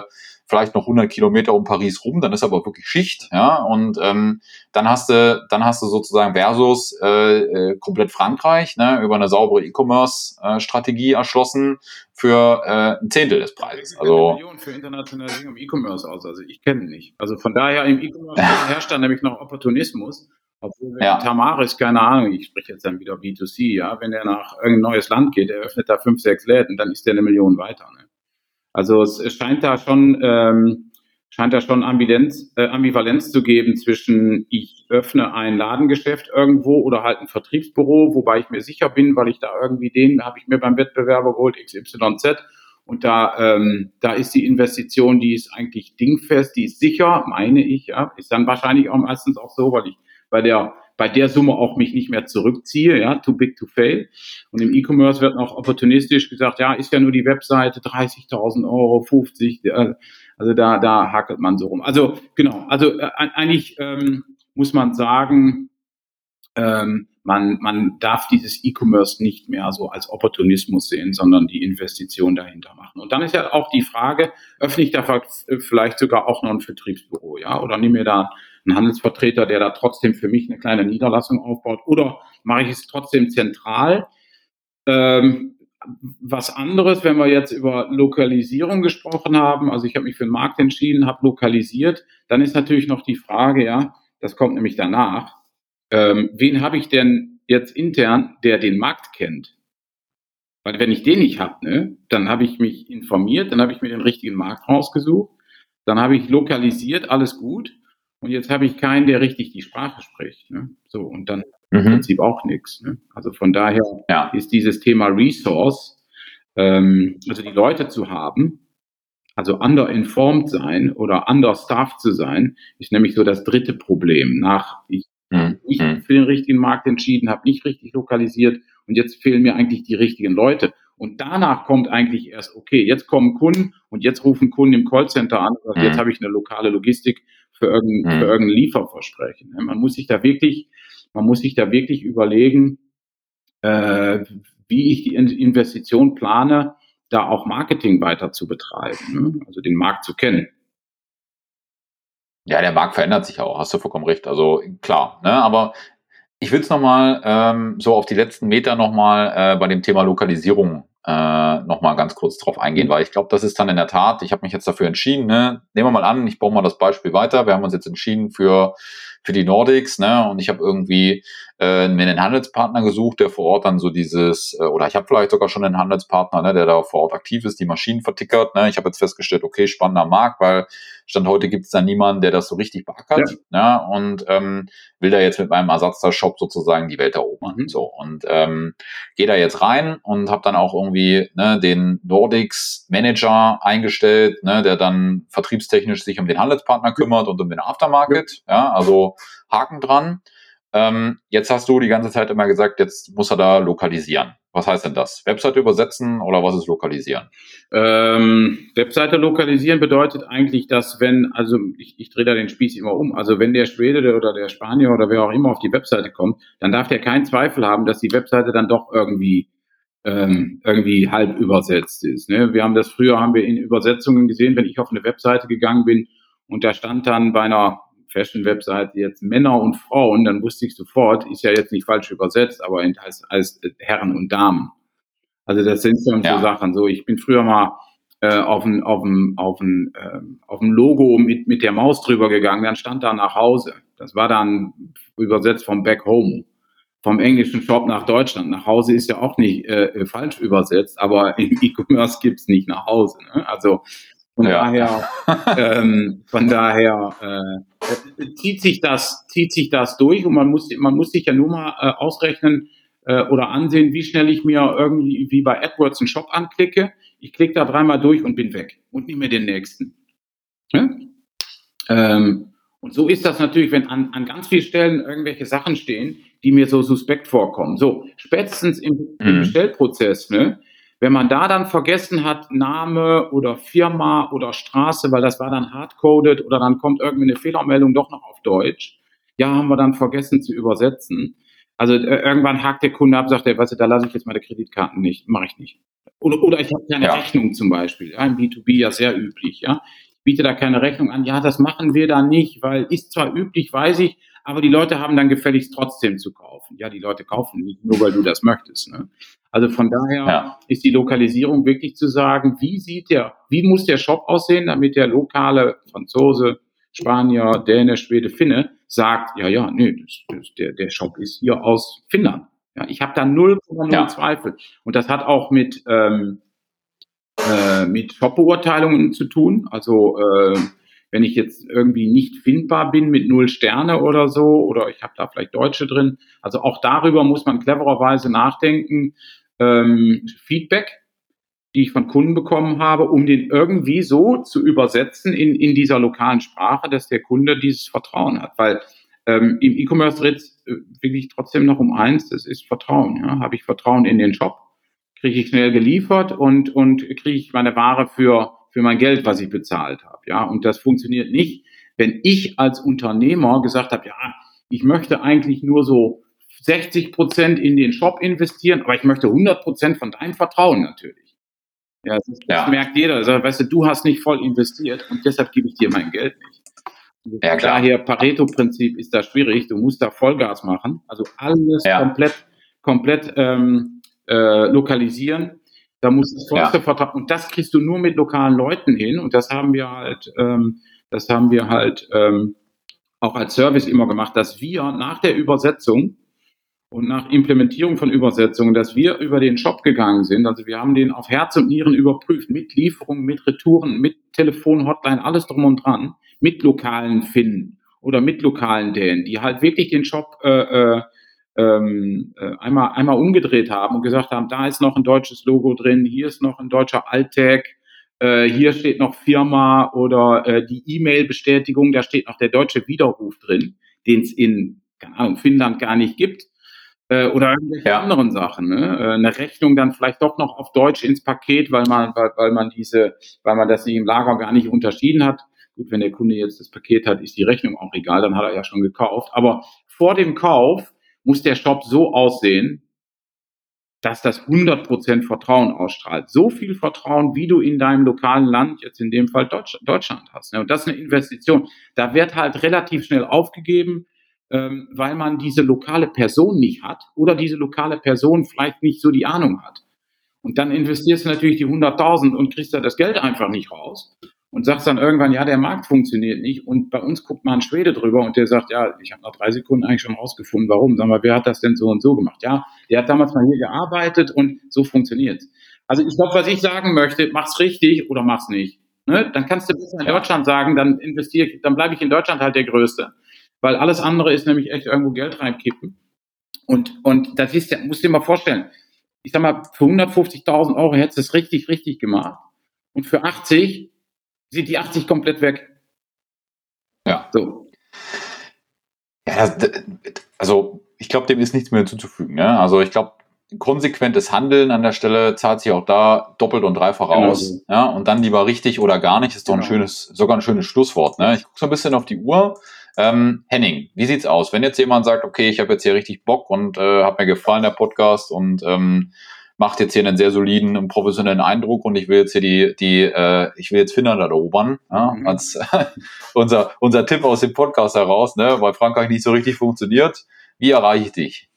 S2: vielleicht noch 100 Kilometer um Paris rum, dann ist aber wirklich Schicht, ja, und ähm, dann hast du, dann hast du sozusagen versus äh, äh, komplett Frankreich, ne, über eine saubere E-Commerce-Strategie erschlossen für äh, ein Zehntel des Preises. Also
S3: Millionen für Internationalisierung im E-Commerce aus, also ich kenne nicht. Also von daher im E-Commerce (laughs) herrscht dann nämlich noch Opportunismus. Obwohl, wenn ja. Tamaris, keine Ahnung, ich spreche jetzt dann wieder B2C, ja, wenn er nach irgendein neues Land geht, er öffnet da fünf, sechs Läden, dann ist der eine Million weiter. Ne? Also es, es scheint da schon, ähm, scheint da schon Ambivalenz, äh, Ambivalenz zu geben zwischen ich öffne ein Ladengeschäft irgendwo oder halt ein Vertriebsbüro, wobei ich mir sicher bin, weil ich da irgendwie den habe ich mir beim Wettbewerber geholt, XYZ. Und da, ähm, da ist die Investition, die ist eigentlich dingfest, die ist sicher, meine ich, ja, ist dann wahrscheinlich auch meistens auch so, weil ich bei der, bei der Summe auch mich nicht mehr zurückziehe, ja, too big to fail. Und im E-Commerce wird auch opportunistisch gesagt, ja, ist ja nur die Webseite 30.000 Euro, 50, äh, also da, da hakelt man so rum. Also genau, also äh, eigentlich ähm, muss man sagen, ähm, man, man darf dieses E-Commerce nicht mehr so als Opportunismus sehen, sondern die Investition dahinter machen. Und dann ist ja auch die Frage, öffne ich da vielleicht sogar auch noch ein Vertriebsbüro, ja, oder nehme mir da einen Handelsvertreter, der da trotzdem für mich eine kleine Niederlassung aufbaut, oder mache ich es trotzdem zentral? Ähm, was anderes, wenn wir jetzt über Lokalisierung gesprochen haben, also ich habe mich für den Markt entschieden, habe lokalisiert, dann ist natürlich noch die Frage, ja, das kommt nämlich danach, ähm, wen habe ich denn jetzt intern, der den Markt kennt? Weil wenn ich den nicht habe, ne, dann habe ich mich informiert, dann habe ich mir den richtigen Markt rausgesucht, dann habe ich lokalisiert, alles gut. Und jetzt habe ich keinen, der richtig die Sprache spricht. Ne? So, und dann mhm. im Prinzip auch nichts. Ne? Also von daher ja. ist dieses Thema Resource, ähm, also die Leute zu haben, also underinformed sein oder understaffed zu sein, ist nämlich so das dritte Problem. Nach ich mhm. nicht mhm. für den richtigen Markt entschieden, habe nicht richtig lokalisiert und jetzt fehlen mir eigentlich die richtigen Leute. Und danach kommt eigentlich erst, okay, jetzt kommen Kunden und jetzt rufen Kunden im Callcenter an, also jetzt mhm. habe ich eine lokale Logistik für irgendein, mhm. für irgendein Lieferversprechen. Man muss sich da wirklich, man muss sich da wirklich überlegen, äh, wie ich die Investition plane, da auch Marketing weiter zu betreiben, ne? also den Markt zu kennen.
S2: Ja, der Markt verändert sich auch, hast du vollkommen recht. Also klar, ne? aber ich will es nochmal ähm, so auf die letzten Meter nochmal äh, bei dem Thema Lokalisierung äh, nochmal ganz kurz drauf eingehen, weil ich glaube, das ist dann in der Tat, ich habe mich jetzt dafür entschieden, ne? nehmen wir mal an, ich baue mal das Beispiel weiter, wir haben uns jetzt entschieden für, für die Nordics ne? und ich habe irgendwie äh, mir einen Handelspartner gesucht, der vor Ort dann so dieses, äh, oder ich habe vielleicht sogar schon einen Handelspartner, ne, der da vor Ort aktiv ist, die Maschinen vertickert. Ne? Ich habe jetzt festgestellt, okay, spannender Markt, weil Stand heute gibt es da niemanden, der das so richtig beackert ja. ne? und ähm, will da jetzt mit meinem Ersatzteil-Shop sozusagen die Welt erobern. Mhm. So, und ähm, gehe da jetzt rein und habe dann auch irgendwie ne, den Nordics Manager eingestellt, ne, der dann vertriebstechnisch sich um den Handelspartner kümmert und um den Aftermarket. Ja, ja also Haken dran. Ähm, jetzt hast du die ganze Zeit immer gesagt, jetzt muss er da lokalisieren. Was heißt denn das? Webseite übersetzen oder was ist lokalisieren?
S3: Ähm, Webseite lokalisieren bedeutet eigentlich, dass wenn, also ich, ich drehe da den Spieß immer um, also wenn der Schwede oder der Spanier oder wer auch immer auf die Webseite kommt, dann darf der keinen Zweifel haben, dass die Webseite dann doch irgendwie ähm, irgendwie halb übersetzt ist. Ne? Wir haben das früher, haben wir in Übersetzungen gesehen, wenn ich auf eine Webseite gegangen bin und da stand dann bei einer Fashion-Webseite jetzt Männer und Frauen, dann wusste ich sofort, ist ja jetzt nicht falsch übersetzt, aber heißt, heißt Herren und Damen. Also das sind schon ja. so Sachen. So, ich bin früher mal äh, auf ein, auf ein, auf ein, äh, auf ein Logo mit, mit der Maus drüber gegangen, dann stand da nach Hause. Das war dann übersetzt vom Back Home. vom englischen Shop nach Deutschland. Nach Hause ist ja auch nicht äh, falsch übersetzt, aber (laughs) im E-Commerce gibt's nicht nach Hause. Ne? Also von ja. daher, (laughs) ähm, von daher äh, zieht sich das, zieht sich das durch und man muss, man muss sich ja nur mal äh, ausrechnen äh, oder ansehen, wie schnell ich mir irgendwie wie bei AdWords einen Shop anklicke. Ich klicke da dreimal durch und bin weg und nehme mir den nächsten. Ja? Ähm, und so ist das natürlich, wenn an, an ganz vielen Stellen irgendwelche Sachen stehen, die mir so suspekt vorkommen. So, spätestens im, im mhm. Bestellprozess, ne, wenn man da dann vergessen hat, Name oder Firma oder Straße, weil das war dann hardcoded oder dann kommt irgendwie eine Fehlermeldung doch noch auf Deutsch, ja, haben wir dann vergessen zu übersetzen. Also äh, irgendwann hakt der Kunde ab, sagt er, weißt du, da lasse ich jetzt meine Kreditkarten nicht, mache ich nicht. Oder, oder ich habe keine ja. Rechnung zum Beispiel. Ja, Im B2B ja sehr üblich, ja. Ich biete da keine Rechnung an. Ja, das machen wir da nicht, weil ist zwar üblich, weiß ich, aber die Leute haben dann gefälligst trotzdem zu kaufen. Ja, die Leute kaufen nicht, nur weil du das möchtest. Ne? Also von daher ja. ist die Lokalisierung wirklich zu sagen, wie sieht der, wie muss der Shop aussehen, damit der lokale Franzose, Spanier, Däne, Schwede, Finne sagt, ja, ja, nee, das, das, der, der Shop ist hier aus Finnland. Ja, ich habe da 0,0 ja. Zweifel. Und das hat auch mit, ähm, äh, mit Shop-Beurteilungen zu tun. Also äh, wenn ich jetzt irgendwie nicht findbar bin mit null Sterne oder so, oder ich habe da vielleicht Deutsche drin. Also auch darüber muss man clevererweise nachdenken. Ähm, Feedback, die ich von Kunden bekommen habe, um den irgendwie so zu übersetzen in, in dieser lokalen Sprache, dass der Kunde dieses Vertrauen hat. Weil ähm, im E-Commerce dreht es äh, wirklich trotzdem noch um eins, das ist Vertrauen. Ja? Habe ich Vertrauen in den Shop? Kriege ich schnell geliefert und, und kriege ich meine Ware für für mein Geld, was ich bezahlt habe. Ja, und das funktioniert nicht, wenn ich als Unternehmer gesagt habe, ja, ich möchte eigentlich nur so 60 Prozent in den Shop investieren, aber ich möchte 100 Prozent von deinem Vertrauen natürlich. Ja, das, ist, das ja. merkt jeder. Also, weißt du, du hast nicht voll investiert und deshalb gebe ich dir mein Geld nicht. Ja, klar. Daher Pareto-Prinzip ist da schwierig. Du musst da Vollgas machen. Also alles ja. komplett, komplett ähm, äh, lokalisieren. Da muss das vollste ja. Vertrauen. Und das kriegst du nur mit lokalen Leuten hin. Und das haben wir halt, ähm, das haben wir halt ähm, auch als Service immer gemacht, dass wir nach der Übersetzung und nach Implementierung von Übersetzungen, dass wir über den Shop gegangen sind. Also wir haben den auf Herz und Nieren überprüft, mit Lieferungen, mit Retouren, mit Telefon, Hotline, alles drum und dran, mit lokalen Finnen oder mit lokalen Dänen, die halt wirklich den Shop äh, äh, ähm, äh, einmal, einmal umgedreht haben und gesagt haben, da ist noch ein deutsches Logo drin, hier ist noch ein deutscher Alttag, äh, hier steht noch Firma oder äh, die E-Mail-Bestätigung, da steht noch der deutsche Widerruf drin, den es in keine Ahnung, Finnland gar nicht gibt. Äh, oder irgendwelche ja. anderen Sachen. Ne? Äh, eine Rechnung dann vielleicht doch noch auf Deutsch ins Paket, weil man, weil, weil man diese, weil man das im Lager gar nicht unterschieden hat. Gut, wenn der Kunde jetzt das Paket hat, ist die Rechnung auch egal, dann hat er ja schon gekauft. Aber vor dem Kauf muss der Shop so aussehen, dass das 100% Vertrauen ausstrahlt. So viel Vertrauen, wie du in deinem lokalen Land, jetzt in dem Fall Deutsch, Deutschland hast. Und das ist eine Investition. Da wird halt relativ schnell aufgegeben, ähm, weil man diese lokale Person nicht hat oder diese lokale Person vielleicht nicht so die Ahnung hat. Und dann investierst du natürlich die 100.000 und kriegst da das Geld einfach nicht raus und sagst dann irgendwann, ja, der Markt funktioniert nicht. Und bei uns guckt mal ein Schwede drüber und der sagt, ja, ich habe nach drei Sekunden eigentlich schon rausgefunden, warum. Sag mal, wer hat das denn so und so gemacht? Ja, der hat damals mal hier gearbeitet und so funktioniert Also ich glaube, was ich sagen möchte, mach's richtig oder mach's nicht. Ne? Dann kannst du besser in Deutschland sagen, dann investiere dann bleibe ich in Deutschland halt der Größte. Weil alles andere ist nämlich echt irgendwo Geld reinkippen. Und, und das ist ja, musst du dir mal vorstellen, ich sag mal, für 150.000 Euro hättest du es richtig, richtig gemacht. Und für 80 sind die 80 komplett weg.
S2: Ja. So. Ja, das, also ich glaube, dem ist nichts mehr hinzuzufügen. Ne? Also ich glaube, konsequentes Handeln an der Stelle zahlt sich auch da doppelt und dreifach genau aus. Ja? Und dann lieber richtig oder gar nicht, ist doch genau. ein schönes, sogar ein schönes Schlusswort. Ne? Ich gucke so ein bisschen auf die Uhr. Ähm, Henning, wie sieht's aus? Wenn jetzt jemand sagt, okay, ich habe jetzt hier richtig Bock und äh, hat mir gefallen der Podcast und ähm, macht jetzt hier einen sehr soliden und professionellen Eindruck und ich will jetzt hier die, die äh, ich will jetzt Finnland erobern, ja, mhm. als (laughs) unser, unser Tipp aus dem Podcast heraus, ne, weil Frankreich nicht so richtig funktioniert. Wie erreiche ich dich?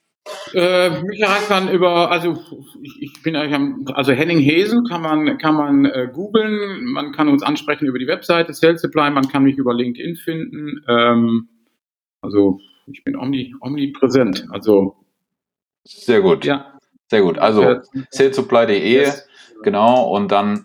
S3: Äh, mich erreicht man über, also ich, ich bin eigentlich am, also Henning Hesen kann man, kann man äh, googeln, man kann uns ansprechen über die Webseite Sales Supply, man kann mich über LinkedIn finden. Ähm, also ich bin omni, omnipräsent. Also
S2: Sehr gut.
S3: Ja.
S2: Sehr gut. Also salesupply.de, yes. genau, und dann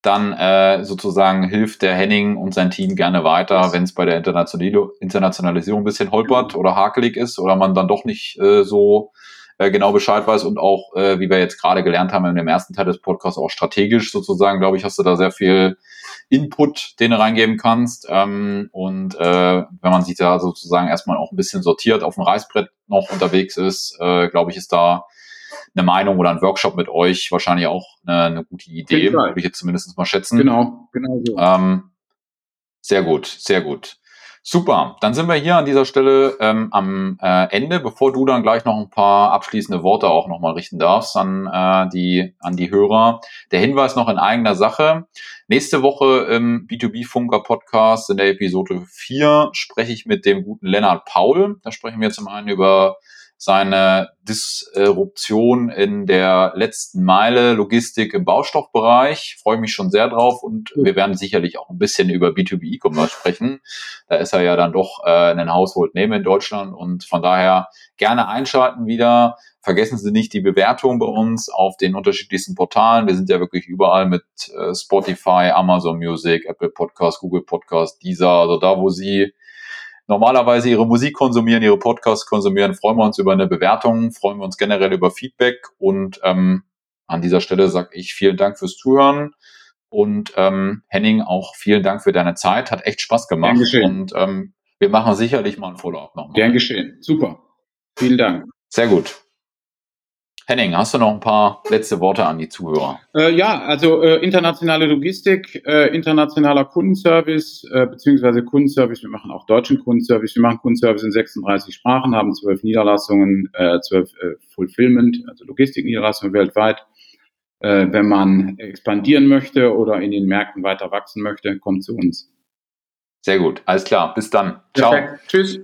S2: dann äh, sozusagen hilft der Henning und sein Team gerne weiter, wenn es bei der Internationalisierung ein bisschen holpert oder hakelig ist oder man dann doch nicht äh, so äh, genau Bescheid weiß und auch, äh, wie wir jetzt gerade gelernt haben in dem ersten Teil des Podcasts, auch strategisch sozusagen, glaube ich, hast du da sehr viel Input, den du reingeben kannst. Ähm, und äh, wenn man sich da sozusagen erstmal auch ein bisschen sortiert auf dem Reißbrett noch unterwegs ist, glaube ich, ist da eine Meinung oder ein Workshop mit euch wahrscheinlich auch eine, eine gute Idee, würde ich jetzt zumindest mal schätzen.
S3: Genau, genau so.
S2: Ähm, sehr gut, sehr gut. Super, dann sind wir hier an dieser Stelle ähm, am äh, Ende, bevor du dann gleich noch ein paar abschließende Worte auch nochmal richten darfst an, äh, die, an die Hörer. Der Hinweis noch in eigener Sache. Nächste Woche im B2B-Funker Podcast in der Episode 4 spreche ich mit dem guten Lennart Paul. Da sprechen wir zum einen über seine Disruption in der letzten Meile Logistik im Baustoffbereich. Freue mich schon sehr drauf und wir werden sicherlich auch ein bisschen über B2B E-Commerce sprechen. Da ist er ja dann doch äh, ein Household Name in Deutschland und von daher gerne einschalten wieder. Vergessen Sie nicht die Bewertung bei uns auf den unterschiedlichsten Portalen. Wir sind ja wirklich überall mit äh, Spotify, Amazon Music, Apple Podcast, Google Podcast, Deezer, also da, wo Sie normalerweise ihre Musik konsumieren, ihre Podcasts konsumieren, freuen wir uns über eine Bewertung, freuen wir uns generell über Feedback und ähm, an dieser Stelle sage ich vielen Dank fürs Zuhören und ähm, Henning auch vielen Dank für deine Zeit, hat echt Spaß gemacht und ähm, wir machen sicherlich mal ein Follow-up nochmal.
S3: Gern geschehen, super, vielen Dank.
S2: Sehr gut. Henning, hast du noch ein paar letzte Worte an die Zuhörer?
S3: Äh, ja, also äh, internationale Logistik, äh, internationaler Kundenservice, äh, beziehungsweise Kundenservice. Wir machen auch deutschen Kundenservice. Wir machen Kundenservice in 36 Sprachen, haben zwölf Niederlassungen, äh, zwölf äh, Fulfillment, also Logistikniederlassungen weltweit. Wenn man expandieren möchte oder in den Märkten weiter wachsen möchte, kommt zu uns.
S2: Sehr gut, alles klar. Bis dann. Ciao. Perfekt.
S3: Tschüss.